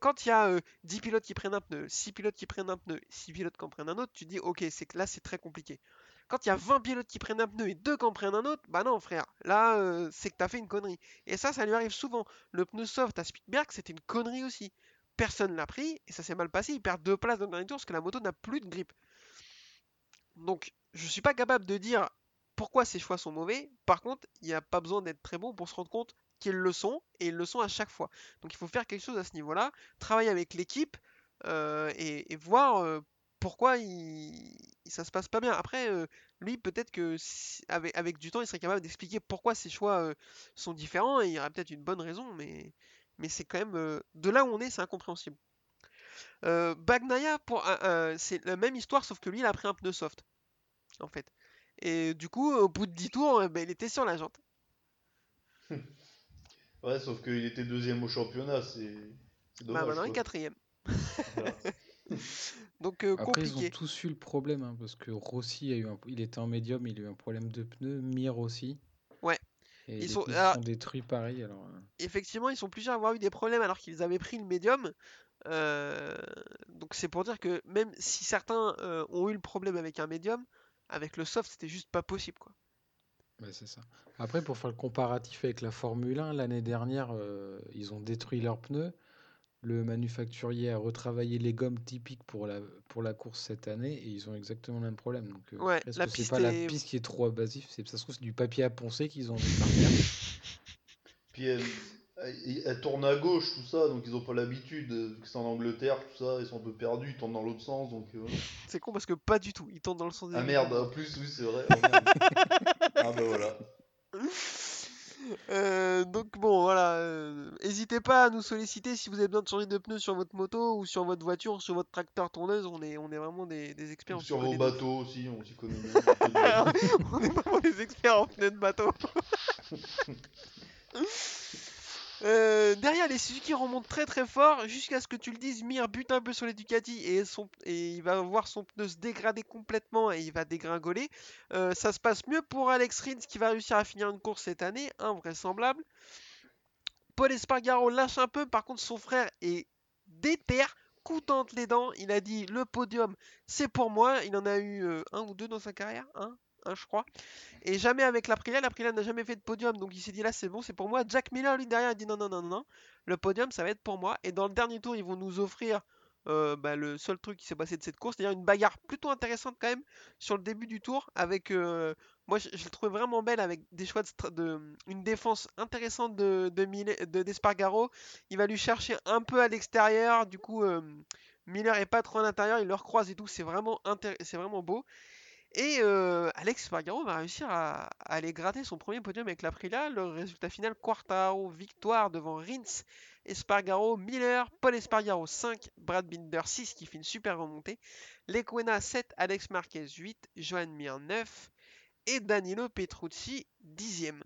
Quand il y a euh, 10 pilotes qui prennent un pneu, 6 pilotes qui prennent un pneu, 6 pilotes qui en prennent un autre, tu dis ok, c'est là c'est très compliqué. Quand il y a 20 pilotes qui prennent un pneu et 2 qui en prennent un autre, bah non frère, là euh, c'est que t'as fait une connerie. Et ça, ça lui arrive souvent. Le pneu soft à Spielberg, c'était une connerie aussi. Personne l'a pris et ça s'est mal passé. Il perd deux places dans le dernier tour parce que la moto n'a plus de grip. Donc, je suis pas capable de dire pourquoi ces choix sont mauvais. Par contre, il n'y a pas besoin d'être très bon pour se rendre compte qu'ils le sont et ils le sont à chaque fois. Donc, il faut faire quelque chose à ce niveau-là, travailler avec l'équipe euh, et, et voir euh, pourquoi il, ça se passe pas bien. Après, euh, lui, peut-être que si- avec, avec du temps, il serait capable d'expliquer pourquoi ses choix euh, sont différents et il y aurait peut-être une bonne raison, mais, mais c'est quand même euh, de là où on est, c'est incompréhensible. Bagnaia, pour, c'est la même histoire, sauf que lui, il a pris un pneu soft, en fait. Et du coup, au bout de 10 tours, euh, ben, il était sur la jante. Ouais, sauf qu'il était deuxième au championnat, c'est Bah, maintenant, il est quatrième. Donc, euh, Après, ils ont tous eu le problème, hein, parce que Rossi a eu un... il était en médium, il a eu un problème de pneus, Mir aussi. Ouais. Et Ils sont- alors- sont détruits pareil. Alors, euh, Effectivement, ils sont plusieurs à avoir eu des problèmes alors qu'ils avaient pris le médium. Euh, donc, c'est pour dire que même si certains euh, ont eu le problème avec un médium, avec le soft, c'était juste pas possible, quoi. ouais, c'est ça. Après, pour faire le comparatif avec la Formule 1, l'année dernière, ils ont détruit leurs pneus. Le manufacturier a retravaillé les gommes typiques pour la, pour la course cette année et ils ont exactement le même problème. Donc, euh, Ouais, est-ce la que c'est pas la piste qui est trop abrasive c'est, Ça se trouve, c'est du papier à poncer qu'ils ont envie de. Puis elle, elle- elle tourne à gauche, tout ça, donc ils ont pas l'habitude, euh, c'est en Angleterre, tout ça, ils sont un peu perdus, ils tournent dans l'autre sens, donc euh, voilà. C'est con parce que pas du tout. Ils tournent dans le sens des Ah merde, en plus, oui, c'est vrai. oh ah bah voilà. Euh, donc bon, voilà. euh, N'hésitez pas à nous solliciter si vous avez besoin de changer de pneus sur votre moto ou sur votre voiture ou sur votre tracteur tourneuse. On est, on est vraiment des, des experts. s'y Sur vos bateaux aussi, on s'y connaît on est vraiment des experts en pneus de bateau. Euh, derrière, les Suzuki remontent très très fort jusqu'à ce que tu le dises. Mir bute un peu sur les Ducati et, son, et il va voir son pneu se dégrader complètement et il va dégringoler. Euh, ça se passe mieux pour Alex Rins qui va réussir à finir une course cette année, invraisemblable. Paul Espargaro lâche un peu, par contre son frère est déter, coutant entre les dents. Il a dit le podium c'est pour moi. Il en a eu euh, un ou deux dans sa carrière, un, un je crois. Et jamais avec l'Aprilia. L'Aprilia n'a jamais fait de podium, donc il s'est dit là c'est bon, c'est pour moi. Jack Miller lui derrière a dit non non non non non, le podium ça va être pour moi. Et dans le dernier tour ils vont nous offrir euh, bah, le seul truc qui s'est passé de cette course, c'est-à-dire une bagarre plutôt intéressante quand même sur le début du tour avec euh, Moi, je, je le trouvais vraiment belle avec des choix de, une défense intéressante de, de, de d'Espargaro. Il va lui chercher un peu à l'extérieur. Du coup, euh, Miller est pas trop à l'intérieur. Il le recroise et tout. C'est vraiment, intér- c'est vraiment beau. Et euh, Alex Espargaro va réussir à, à aller gratter son premier podium avec l'Aprilia. Le résultat final, Quartaro, victoire devant Rins, Espargaro, Miller, Paul Espargaro 5, Brad Binder 6 qui fait une super remontée. Lequena 7, Alex Marquez 8, Johan Mir 9 et Danilo Petrucci 10e.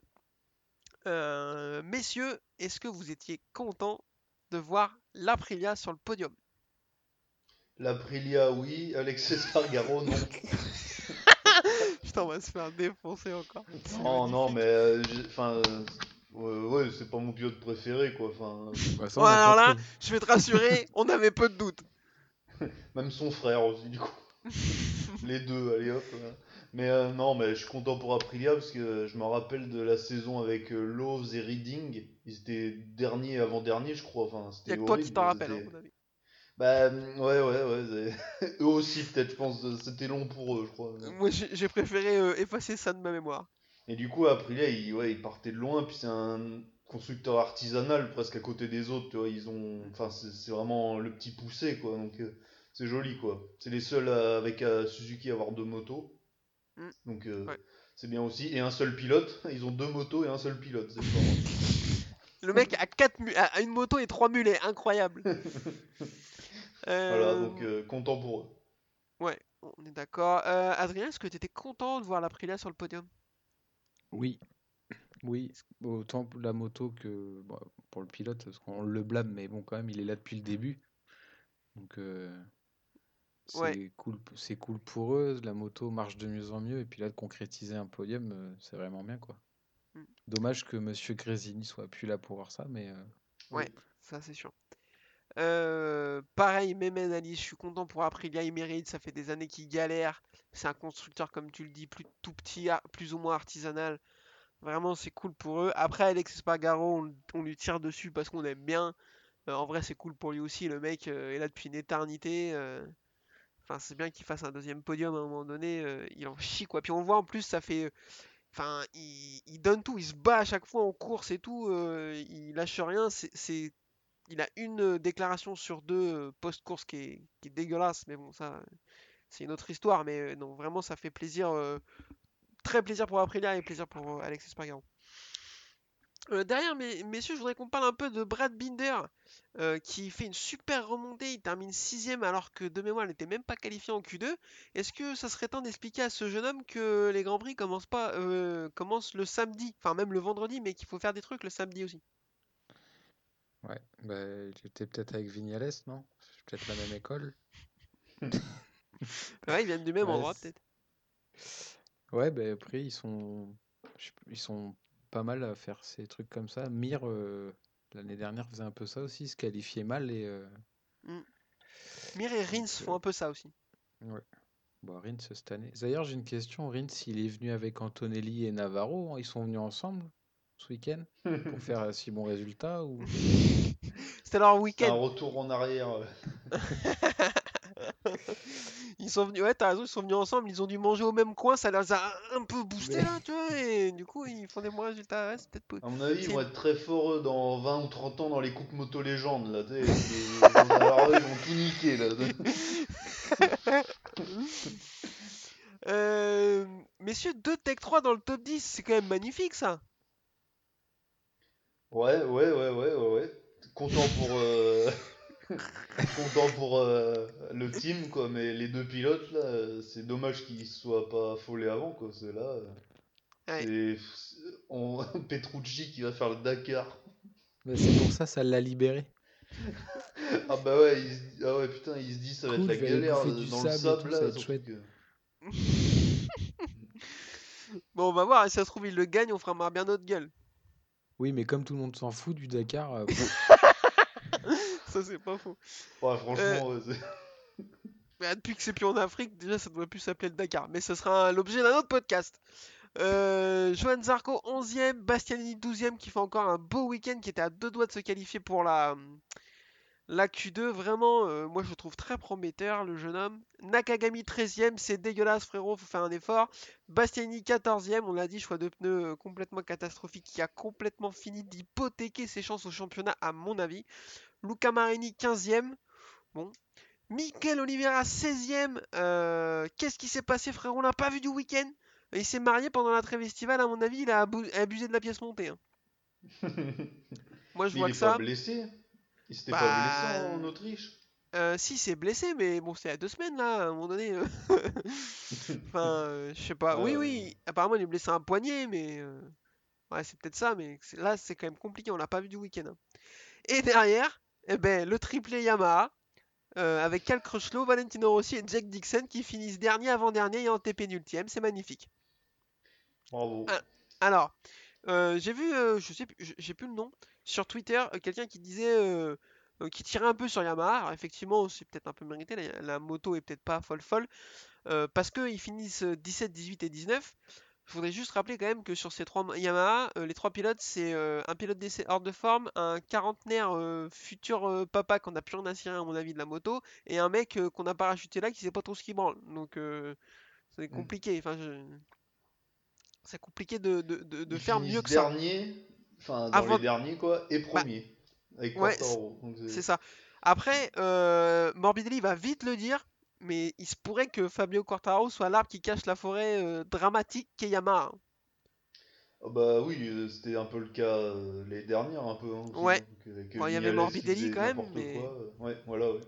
Euh, messieurs, est-ce que vous étiez contents de voir l'Aprilia sur le podium? L'Aprilia, oui. Alex Espargaro, non. Putain, on va se faire défoncer encore. C'est Non, mais. euh, Enfin. euh, ouais, ouais, c'est pas mon pilote préféré, quoi. Enfin. Bah, ça, Ouais, alors là, je vais te rassurer, on avait peu de doutes. Même son frère aussi, du coup. Les deux, allez hop. voilà. Mais euh, non, mais je suis content pour Aprilia parce que je me rappelle de la saison avec euh, Lowe's et Reading. Ils étaient derniers avant-dernier, je crois. Enfin, Il c'était y a que toi qui t'en rappelles, hein, à mon avis. Bah, ouais, ouais, ouais. eux aussi, peut-être, je pense. C'était long pour eux, je crois. Moi, j'ai préféré euh, effacer ça de ma mémoire. Et du coup, Aprilia, il, ouais, il partait de loin. Puis c'est un constructeur artisanal presque à côté des autres. Tu vois, ils ont. Enfin, c'est vraiment le petit poussé, quoi. Donc, euh, c'est joli, quoi. C'est les seuls euh, avec Suzuki à avoir deux motos. Mm. Donc, euh, Ouais. c'est bien aussi. Et un seul pilote. Ils ont deux motos et un seul pilote. C'est. Le mec a, quatre mu- a a une moto et trois mulets, incroyable. Voilà, Euh, donc euh, content pour eux. Ouais, on est d'accord. Euh, Adrien, est-ce que tu étais content de voir l'Aprilia sur le podium? Oui. Oui, autant pour la moto que bon, pour le pilote, parce qu'on le blâme, mais bon, quand même, il est là depuis le début. Donc, euh, c'est Ouais. cool, c'est cool pour eux. La moto marche de mieux en mieux. Et puis là, de concrétiser un podium, euh, c'est vraiment bien, quoi. Mm. Dommage que Monsieur Grésini soit plus là pour voir ça, mais euh, Ouais, ça c'est sûr. Euh, pareil, même analyse, je suis content pour Aprilia, il mérite, ça fait des années qu'il galère. C'est un constructeur, comme tu le dis, plus tout petit, plus ou moins artisanal. Vraiment, c'est cool pour eux. Après, Alex Espargaro, on, lui tire dessus parce qu'on aime bien. Euh, en vrai, c'est cool pour lui aussi. Le mec euh, est là depuis une éternité. Enfin, c'est bien qu'il fasse un deuxième podium à un moment donné. il en chie, quoi. Puis on voit en plus, ça fait. Enfin, il, donne tout. Il se bat à chaque fois en course et tout. il lâche rien. C'est- il a une euh, déclaration sur deux euh, post-course qui est, dégueulasse. Mais bon, ça, c'est une autre histoire. Mais euh, non, vraiment, ça fait plaisir. très plaisir pour Aprilia et plaisir pour Alex Espargaro. Derrière, mes, messieurs, je voudrais qu'on parle un peu de Brad Binder, qui fait une super remontée. Il termine sixième alors que de mémoire, il n'était même pas qualifié en Q2. Est-ce que ça serait temps d'expliquer à ce jeune homme que les Grands Prix commencent pas, commencent le samedi, enfin même le vendredi, mais qu'il faut faire des trucs le samedi aussi? Ouais. Bah, il était peut-être avec Vignales, non? C'est peut-être la même école. Ouais, ils viennent du même Ouais, endroit peut-être. Ouais, bah après, ils sont, ils sont pas mal à faire ces trucs comme ça. Mir, euh, l'année dernière, faisait un peu ça aussi, se qualifiait mal et. euh, Mir et Rins Donc, font euh, un peu ça aussi. ouais. Bon, Rins cette année. D'ailleurs, j'ai une question. Rins, il est venu avec Antonelli et Navarro. hein, Ils sont venus ensemble ce week-end pour faire un si bon résultat ou... C'était leur C'est un week-end. retour en arrière. euh. Ils sont venus, ouais, t'as raison, ils sont venus ensemble, ils ont dû manger au même coin, ça les a un peu boosté Mais- là, tu vois, et du coup ils font des bons résultats. Ouais, c'est peut-être peu- À mon avis, ils vont être très forts eux, dans 20 ou 30 ans dans les coupes moto légendes. Là, tu ils vont tout niquer. Là. Euh, messieurs, 2 Tech 3 dans le top 10, c'est quand même magnifique ça. Ouais, ouais, ouais, ouais, ouais, ouais. Content pour, euh, content pour euh, le team, quoi. Mais les deux pilotes, là, c'est dommage qu'ils soient pas affolés avant, quoi. C'est là. euh, Ouais. c'est- on... Petrucci qui va faire le Dakar. Mais c'est pour ça, ça l'a libéré. Ah bah ouais, il se dit- ah ouais, putain, il se dit ça va être la galère dans le sable là. ça va être surtout chouette. que- Bon, on va voir, et si ça se trouve, il le gagne, on fera marre bien notre gueule. Oui, mais comme tout le monde s'en fout du Dakar, euh, Ça, c'est pas faux. Ouais, franchement, ouais, c'est- Bah, depuis que c'est plus en Afrique, déjà ça devrait plus s'appeler le Dakar. Mais ce sera l'objet d'un autre podcast. Euh, Johan Zarco 11ème, Bastianini 12ème qui fait encore un beau week-end qui était à deux doigts de se qualifier pour la, La Q2, vraiment, euh, moi je le trouve très prometteur, le jeune homme. Nakagami 13ème, c'est dégueulasse, frérot, faut faire un effort. Bastiani 14ème, on l'a dit, choix de pneus euh, complètement catastrophique, qui a complètement fini d'hypothéquer ses chances au championnat, à mon avis. Luca Marini 15ème, bon. Mikel Oliveira 16ème, euh, qu'est-ce qui s'est passé, frérot? On l'a pas vu du week-end Il s'est marié pendant la trêve estivale, à mon avis, il a abusé de la pièce montée. hein. Moi je vois il que est pas ça. blessé. Il s'était Bah, pas blessé en Autriche. Euh, si, c'est blessé, mais bon, c'est a deux semaines là, à un moment donné. euh. enfin, euh, je sais pas. Oui, oui, apparemment il est blessé à un poignet, mais. euh, Ouais, c'est peut-être ça, mais là c'est quand même compliqué, on l'a pas vu du week-end. hein. Et derrière, eh ben, le triplé Yamaha, euh, avec Cal Crutchlow, Valentino Rossi et Jack Dixon qui finissent dernier avant-dernier et en TP nultième, c'est magnifique. Bravo. Ah. Alors, euh, j'ai vu, euh, je sais, j'ai plus le nom, sur Twitter, euh, quelqu'un qui disait, euh, euh, qui tirait un peu sur Yamaha. Alors, effectivement, c'est peut-être un peu mérité, la, la moto est peut-être pas folle folle, euh, parce qu'ils finissent euh, 17, 18 et 19. Je voudrais juste rappeler quand même que sur ces trois ma- Yamaha, euh, les trois pilotes, c'est un pilote d'essai hors de forme, un quarantenaire futur papa qu'on a plus rien à cirer à mon avis de la moto, et un mec qu'on a parachuté là qui sait pas trop ce qu'il branle. Donc c'est Mm. compliqué. Enfin, je- c'est compliqué de, de- de- de Ils faire mieux que ça. Enfin dans Avant- les derniers quoi, et premier. avec ouais, c'est- ça. Après, euh, Morbidelli va vite le dire, mais il se pourrait que Fabio Quartaro soit l'arbre qui cache la forêt euh, dramatique qu'est Yamaha. Ah bah oui, euh, c'était un peu le cas euh, les dernières un peu. hein, Ouais. hein, il y avait Morbidelli quand même, mais- quoi, Ouais, voilà, ouais.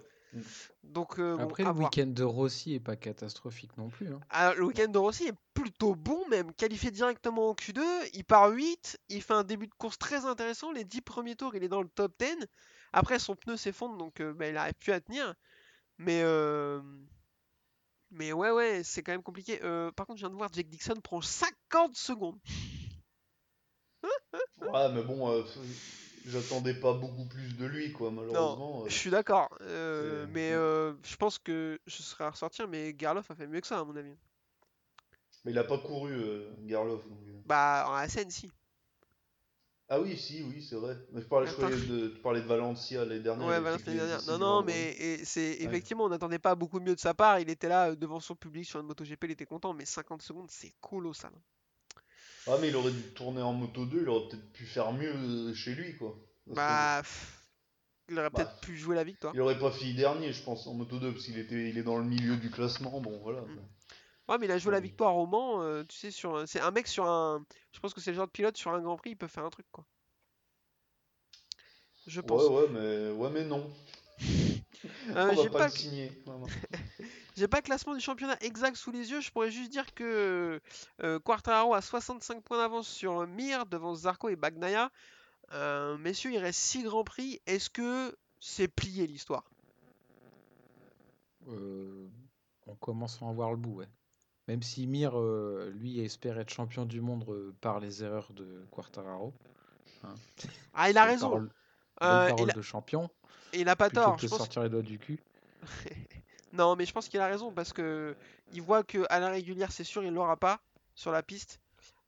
Donc, euh, Après, le week-end de Rossi est pas catastrophique non plus. hein. Alors, le week-end de Rossi est plutôt bon, même qualifié directement au Q2. Il part 8, il fait un début de course très intéressant. Les 10 premiers tours, il est dans le top 10. Après, son pneu s'effondre, donc euh, bah, il n'arrive plus à tenir. Mais, euh, mais ouais, ouais, c'est quand même compliqué. Euh, par contre, je viens de voir, Jake Dixon prend 50 secondes. Ouais, mais bon, euh, j'attendais pas beaucoup plus de lui, quoi, malheureusement. euh. Je suis d'accord, euh, mais euh, je pense que je serai à ressortir, mais Garloff a fait mieux que ça, à mon avis. Mais il a pas couru, Garloff. donc. Bah, en ASN, si. Ah oui, si, oui, c'est vrai. Mais je parlais, je de, tu parlais de Valencia l'année dernière. Ouais, il a Valence fait l'année dernière. Non, non, mais c'est Ouais. effectivement, on n'attendait pas beaucoup mieux de sa part. Il était là devant son public sur une MotoGP, il était content, mais 50 secondes, c'est colossal. Ah, mais il aurait dû tourner en moto 2, il aurait peut-être pu faire mieux euh, chez lui, quoi. Parce Bah, il aurait Bah. peut-être pu jouer la victoire. Il aurait pas fini dernier, je pense, en moto 2, parce qu'il était, il est dans le milieu du classement, bon, voilà. Mm. Ouais, mais il a joué la victoire au Mans, euh, tu sais, sur un- c'est un mec sur un. Je pense que c'est le genre de pilote sur un Grand Prix, il peut faire un truc, quoi. Je pense. Ouais, ouais, mais, ouais, mais non. Euh, On va pas, pas le signer. J'ai pas le classement du championnat exact sous les yeux, je pourrais juste dire que euh, Quartararo a 65 points d'avance sur Mir devant Zarco et Bagnaia. Euh, messieurs, il reste 6 grands prix. Est-ce que c'est plié l'histoire? Euh, on commence à en voir le bout, ouais. Même si Mir, euh, lui, espère être champion du monde euh, par les erreurs de Quartararo. hein. Ah, il a raison. parole- Euh, parole il, a, de champion, il a pas plutôt tort. que Je pense... sortir les doigts du cul. Non, mais je pense qu'il a raison parce que il voit que à la régulière, c'est sûr, il l'aura pas sur la piste.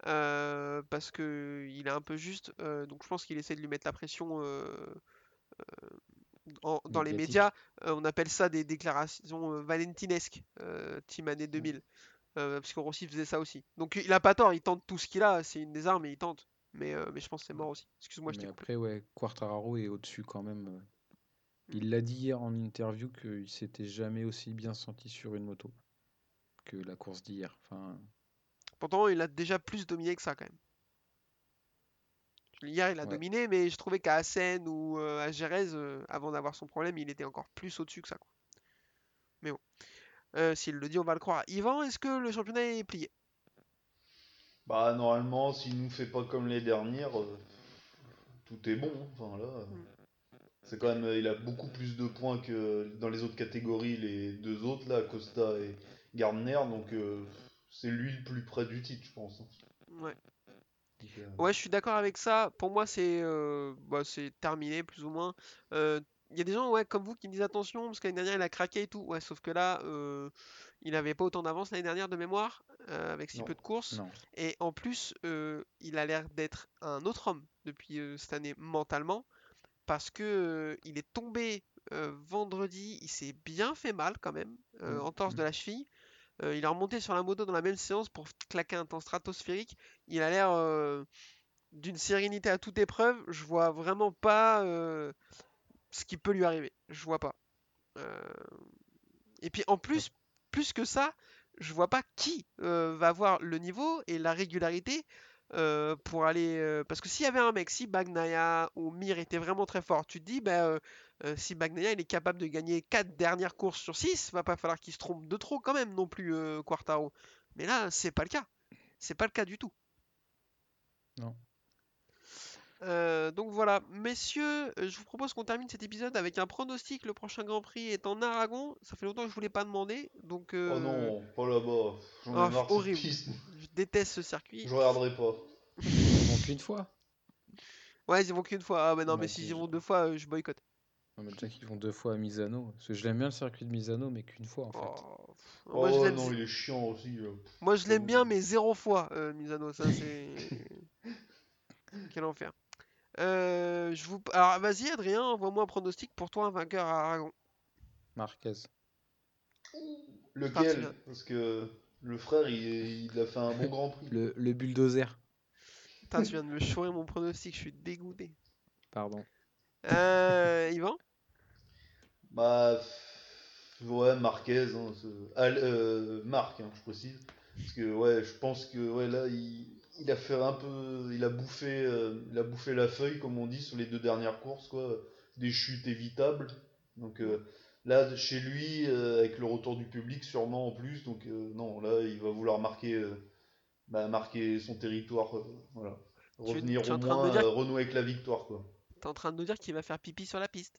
euh, parce que il est un peu juste. euh, donc je pense qu'il essaie de lui mettre la pression euh, en- dans les médias. On appelle ça des déclarations valentinesques, team année 2000. Euh, parce que Rossi faisait ça aussi. Donc il a pas tort, il tente tout ce qu'il a, c'est une des armes et il tente. Mais, mais je pense que c'est mort aussi. Excuse-moi, je t'ai coupé. après, ouais, Quartararo est au-dessus quand même. Il l'a dit hier en interview qu'il s'était jamais aussi bien senti sur une moto que la course d'hier. Enfin, Pourtant, il a déjà plus dominé que ça quand même. Hier, il a Ouais. dominé, mais je trouvais qu'à Assen ou euh, à Jerez, euh, avant d'avoir son problème, il était encore plus au-dessus que ça. quoi. Mais bon. Euh, S'il le dit, on va le croire. Yvan, est-ce que le championnat est plié? Bah, normalement, s'il nous fait pas comme les dernières, euh, tout est bon. hein. Enfin, là. euh, Mm. C'est quand même, euh, il a beaucoup plus de points que dans les autres catégories, les deux autres là, Costa et Gardner, donc euh, c'est lui le plus près du titre, je pense. hein. Ouais. Euh, Ouais, je suis d'accord avec ça. Pour moi, c'est euh, bah, c'est terminé, plus ou moins. Euh, Il y a des gens ouais, comme vous qui me disent attention, parce que l'année dernière, il a craqué et tout. Ouais, sauf que là, euh, il n'avait pas autant d'avance l'année dernière de mémoire, euh, avec si Non. peu de courses. non. Et en plus, euh, il a l'air d'être un autre homme depuis euh, cette année mentalement, parce que il est tombé vendredi, il s'est bien fait mal quand même, euh, Mm, en torse de la cheville. Il est remonté sur la moto dans la même séance pour claquer un temps stratosphérique. Il a l'air d'une sérénité à toute épreuve. Je vois vraiment pas ce qui peut lui arriver. Je vois pas. Et puis en plus, plus que ça, je vois pas qui euh, va avoir le niveau et la régularité euh, pour aller. euh, Parce que s'il y avait un mec, si Bagnaia ou Mir étaient vraiment très forts, tu te dis, bah, euh, si Bagnaia il est capable de gagner 4 dernières courses sur 6, va pas falloir qu'il se trompe de trop quand même non plus, Quartaro. Mais là, c'est pas le cas. C'est pas le cas du tout. Non. Euh, donc voilà, messieurs, euh, je vous propose qu'on termine cet épisode avec un pronostic. Le prochain Grand Prix est en Aragon. Ça fait longtemps que je voulais pas demander, donc Oh euh, non, pas là-bas. J'en ai Ah, marre de horrible. je déteste ce circuit. Je regarderai pas. Ils vont qu'une fois. Ouais, ils vont qu'une fois. Ah, mais non, mais si, s'ils y vont deux fois, je boycotte. Non, mais déjà qu'ils vont deux fois à Misano. Parce que je l'aime bien le circuit de Misano, mais qu'une fois en fait. Oh, pff, Oh moi, je l'aime, non, il est chiant aussi. moi, je l'aime bien, mais zéro fois, euh, Misano. Ça, c'est. Quel enfer. Euh, je vous... Alors, vas-y, Adrien, envoie-moi un pronostic pour toi, un vainqueur à Aragon. Marquez. Lequel? Parce que le frère, il, il a fait un bon Grand Prix. Le, le bulldozer. Putain, tu viens de me chourer mon pronostic, je suis dégoûté. Pardon. Euh, Yvan? Bah, ouais, Marquez, hein, ce- Al- euh, Marc, hein, je précise. Parce que ouais, je pense que ouais, là, il, il a fait un peu, il a bouffé, euh, il a bouffé la feuille, comme on dit, sur les deux dernières courses, quoi. Des chutes évitables. Donc euh, là, chez lui, euh, avec le retour du public, sûrement en plus. Donc non, là, il va vouloir marquer, bah, marquer son territoire, voilà. Revenir tu au moins dire- renouer avec la victoire, quoi. T'es en train de nous dire qu'il va faire pipi sur la piste.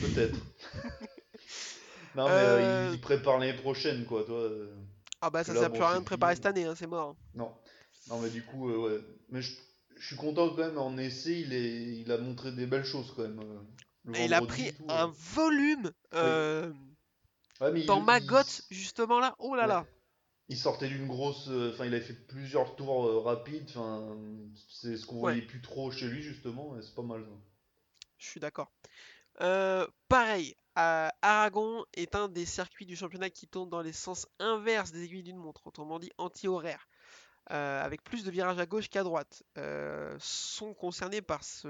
Peut-être. non, mais il, il prépare l'année prochaine, quoi, toi. Ah bah ça Là, sert bon, plus à rien de préparer cette année, hein, c'est mort. Non. Non, mais du coup, euh, ouais. Mais je, je suis content quand même, en essai, il, est, il a montré des belles choses quand même. euh, Et il a pris tout, un ouais. volume euh, Ouais, mais il- dans il- justement là. Oh là là. Il sortait d'une grosse. euh, Enfin, il avait fait plusieurs tours euh, rapides. Enfin, c'est ce qu'on voyait plus trop chez lui, justement. Et c'est pas mal, ça. Je suis d'accord. Pareil, Aragon est un des circuits du championnat qui tourne dans les sens inverses des aiguilles d'une montre, autrement dit anti-horaire, euh, avec plus de virages à gauche qu'à droite. Euh, sont concernés par cette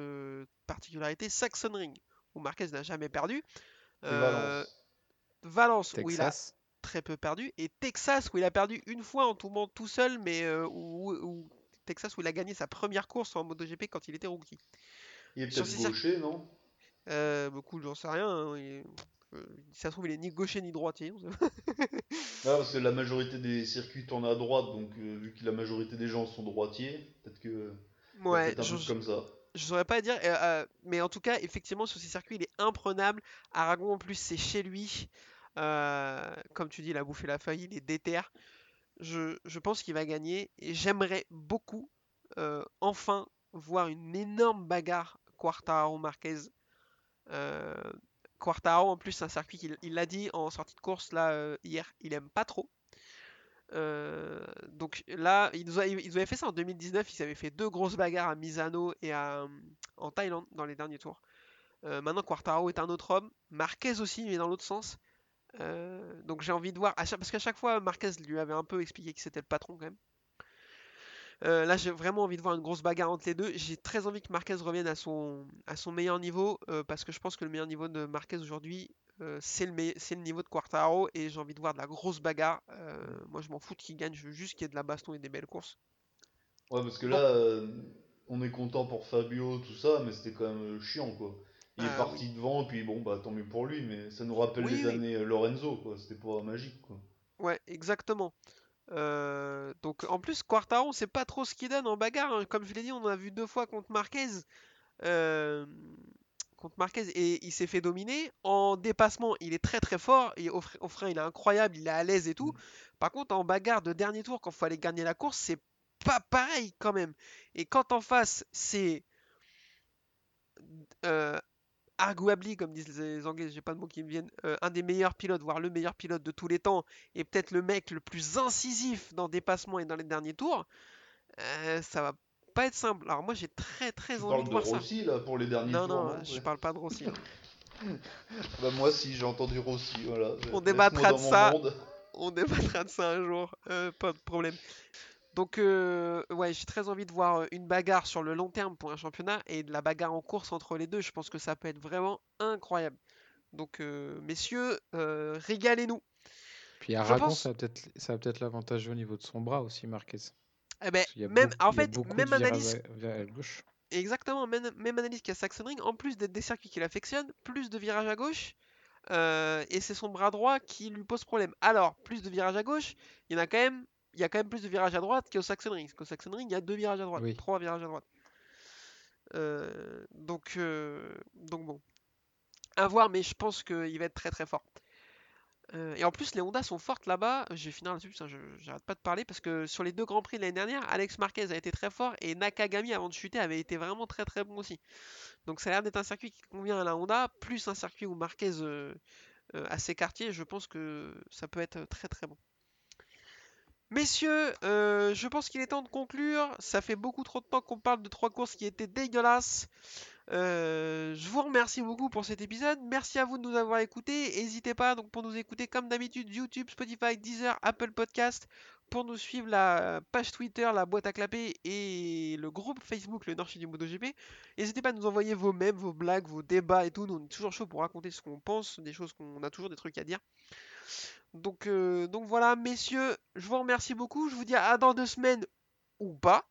particularité Saxon Ring, où Marquez n'a jamais perdu. Euh, Valence. Valence, où il a Texas. très peu perdu, et Texas où il a perdu une fois en tombant tout seul, mais euh, où, où- Texas où il a gagné sa première course en MotoGP quand il était rookie. Il est peut-être gaucher, non? Euh, beaucoup, j'en sais rien. hein, il- si ça se trouve, il est ni gaucher ni droitier. Ah, parce que la majorité des circuits tournent à droite, donc euh, vu que la majorité des gens sont droitiers, peut-être que. Ouais, un je, peu comme ça. je saurais pas dire, euh, euh, mais en tout cas, effectivement, sur ces circuits, il est imprenable. Aragon, en plus, c'est chez lui. Euh, comme tu dis, il a bouffé la feuille, il est déter. Je, je pense qu'il va gagner et j'aimerais beaucoup euh, enfin voir une énorme bagarre Quartararo-Marquez. Euh, Quartararo, en plus, c'est un circuit qu'il il l'a dit en sortie de course là euh, hier, il aime pas trop. Euh, donc là, ils, avaient fait ça en 2019, ils avaient fait deux grosses bagarres à Misano et à, en Thaïlande dans les derniers tours. Euh, maintenant, Quartaro est un autre homme, Marquez aussi, mais dans l'autre sens. Euh, donc j'ai envie de voir, parce qu'à chaque fois, Marquez lui avait un peu expliqué que c'était le patron quand même. Euh, là, j'ai vraiment envie de voir une grosse bagarre entre les deux. J'ai très envie que Marquez revienne à son, à son meilleur niveau, euh, parce que je pense que le meilleur niveau de Marquez aujourd'hui, euh, c'est le, niveau de Quartaro, et j'ai envie de voir de la grosse bagarre. Moi, je m'en fous de qui gagne, je veux juste qu'il y ait de la baston et des belles courses. Ouais, parce que là, on est content pour Fabio, tout ça, mais c'était quand même chiant, quoi. Il Ah, est parti devant, puis bon, bah tant mieux pour lui, mais ça nous rappelle Oui, les oui. années Lorenzo, quoi. C'était pas magique, quoi. Ouais, exactement. Euh, donc en plus, Quartaro, on sait pas trop ce qu'il donne en bagarre. hein. Comme je l'ai dit, on a vu deux fois contre Marquez. euh, contre Marquez et il s'est fait dominer. En dépassement, il est très très fort. Et au, au frein, il est incroyable, il est à l'aise et tout. Par contre, en bagarre de dernier tour, quand il faut aller gagner la course, c'est pas pareil quand même. Et quand en face, c'est euh, arguably, comme disent les Anglais, j'ai pas de mots qui me viennent, euh, un des meilleurs pilotes, voire le meilleur pilote de tous les temps, et peut-être le mec le plus incisif dans dépassement et dans les derniers tours, euh, ça va pas être simple. Alors moi j'ai très très Tu envie de de voir ça. Rossi, là, pour les derniers Non, tours, non, non je Ouais. parle pas de Rossi. hein. Bah moi si j'ai entendu Rossi, voilà. On débattra de ça. monde. On débattra de ça un jour, euh, pas de problème. Donc, euh, ouais, j'ai très envie de voir euh, une bagarre sur le long terme pour un championnat et de la bagarre en course entre les deux. Je pense que ça peut être vraiment incroyable. Donc, euh, messieurs, euh, régalez-nous. Puis Aragon, pense- ça a peut-être peut-être l'avantage au niveau de son bras aussi, Marquez. Eh ben, même, beaucoup- en fait, même analyse, vers gauche. exactement, même, même analyse qu'à Sachsenring, en plus d'être des circuits qu'il affectionne, plus de virages à gauche, et c'est son bras droit qui lui pose problème. Alors, plus de virages à gauche, il y en a quand même, il y a quand même plus de virages à droite qu'au Sachsenring. Parce qu'au Sachsenring, il y a deux virages à droite, Oui. trois virages à droite. Euh, donc, euh, donc bon, à voir, mais je pense qu'il va être très très fort. Euh, et en plus, les Honda sont fortes là-bas. Je vais finir là-dessus, j'arrête pas de parler parce que sur les deux grands prix de l'année dernière, Alex Marquez a été très fort et Nakagami avant de chuter avait été vraiment très très bon aussi. Donc ça a l'air d'être un circuit qui convient à la Honda, plus un circuit où Marquez a ses quartiers. Je pense que ça peut être très très bon. Messieurs, euh, je pense qu'il est temps de conclure. Ça fait beaucoup trop de temps qu'on parle de trois courses qui étaient dégueulasses. Euh, je vous remercie beaucoup pour cet épisode. Merci à vous de nous avoir écoutés. N'hésitez pas pour nous écouter comme d'habitude YouTube, Spotify, Deezer, Apple Podcast. Pour nous suivre la page Twitter, la boîte à clapper et le groupe Facebook, le Nord du MotoGP. N'hésitez pas à nous envoyer vos mèmes, vos blagues, vos débats et tout. Nous on est toujours chaud pour raconter ce qu'on pense, des choses qu'on a toujours des trucs à dire. Donc, euh, donc voilà, messieurs, je vous remercie beaucoup. Je vous dis à dans deux semaines ou pas.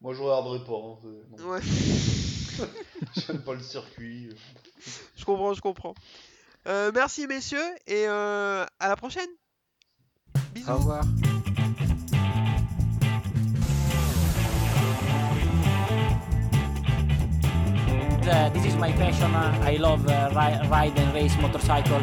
Moi je regarderai pas. hein. Ouais. J'aime pas le circuit. Je comprends, je comprends. Euh, merci messieurs et euh, à la prochaine. Bisous. Au revoir. Uh, this is my passion. Uh, I love uh, ri- ride and race motorcycle.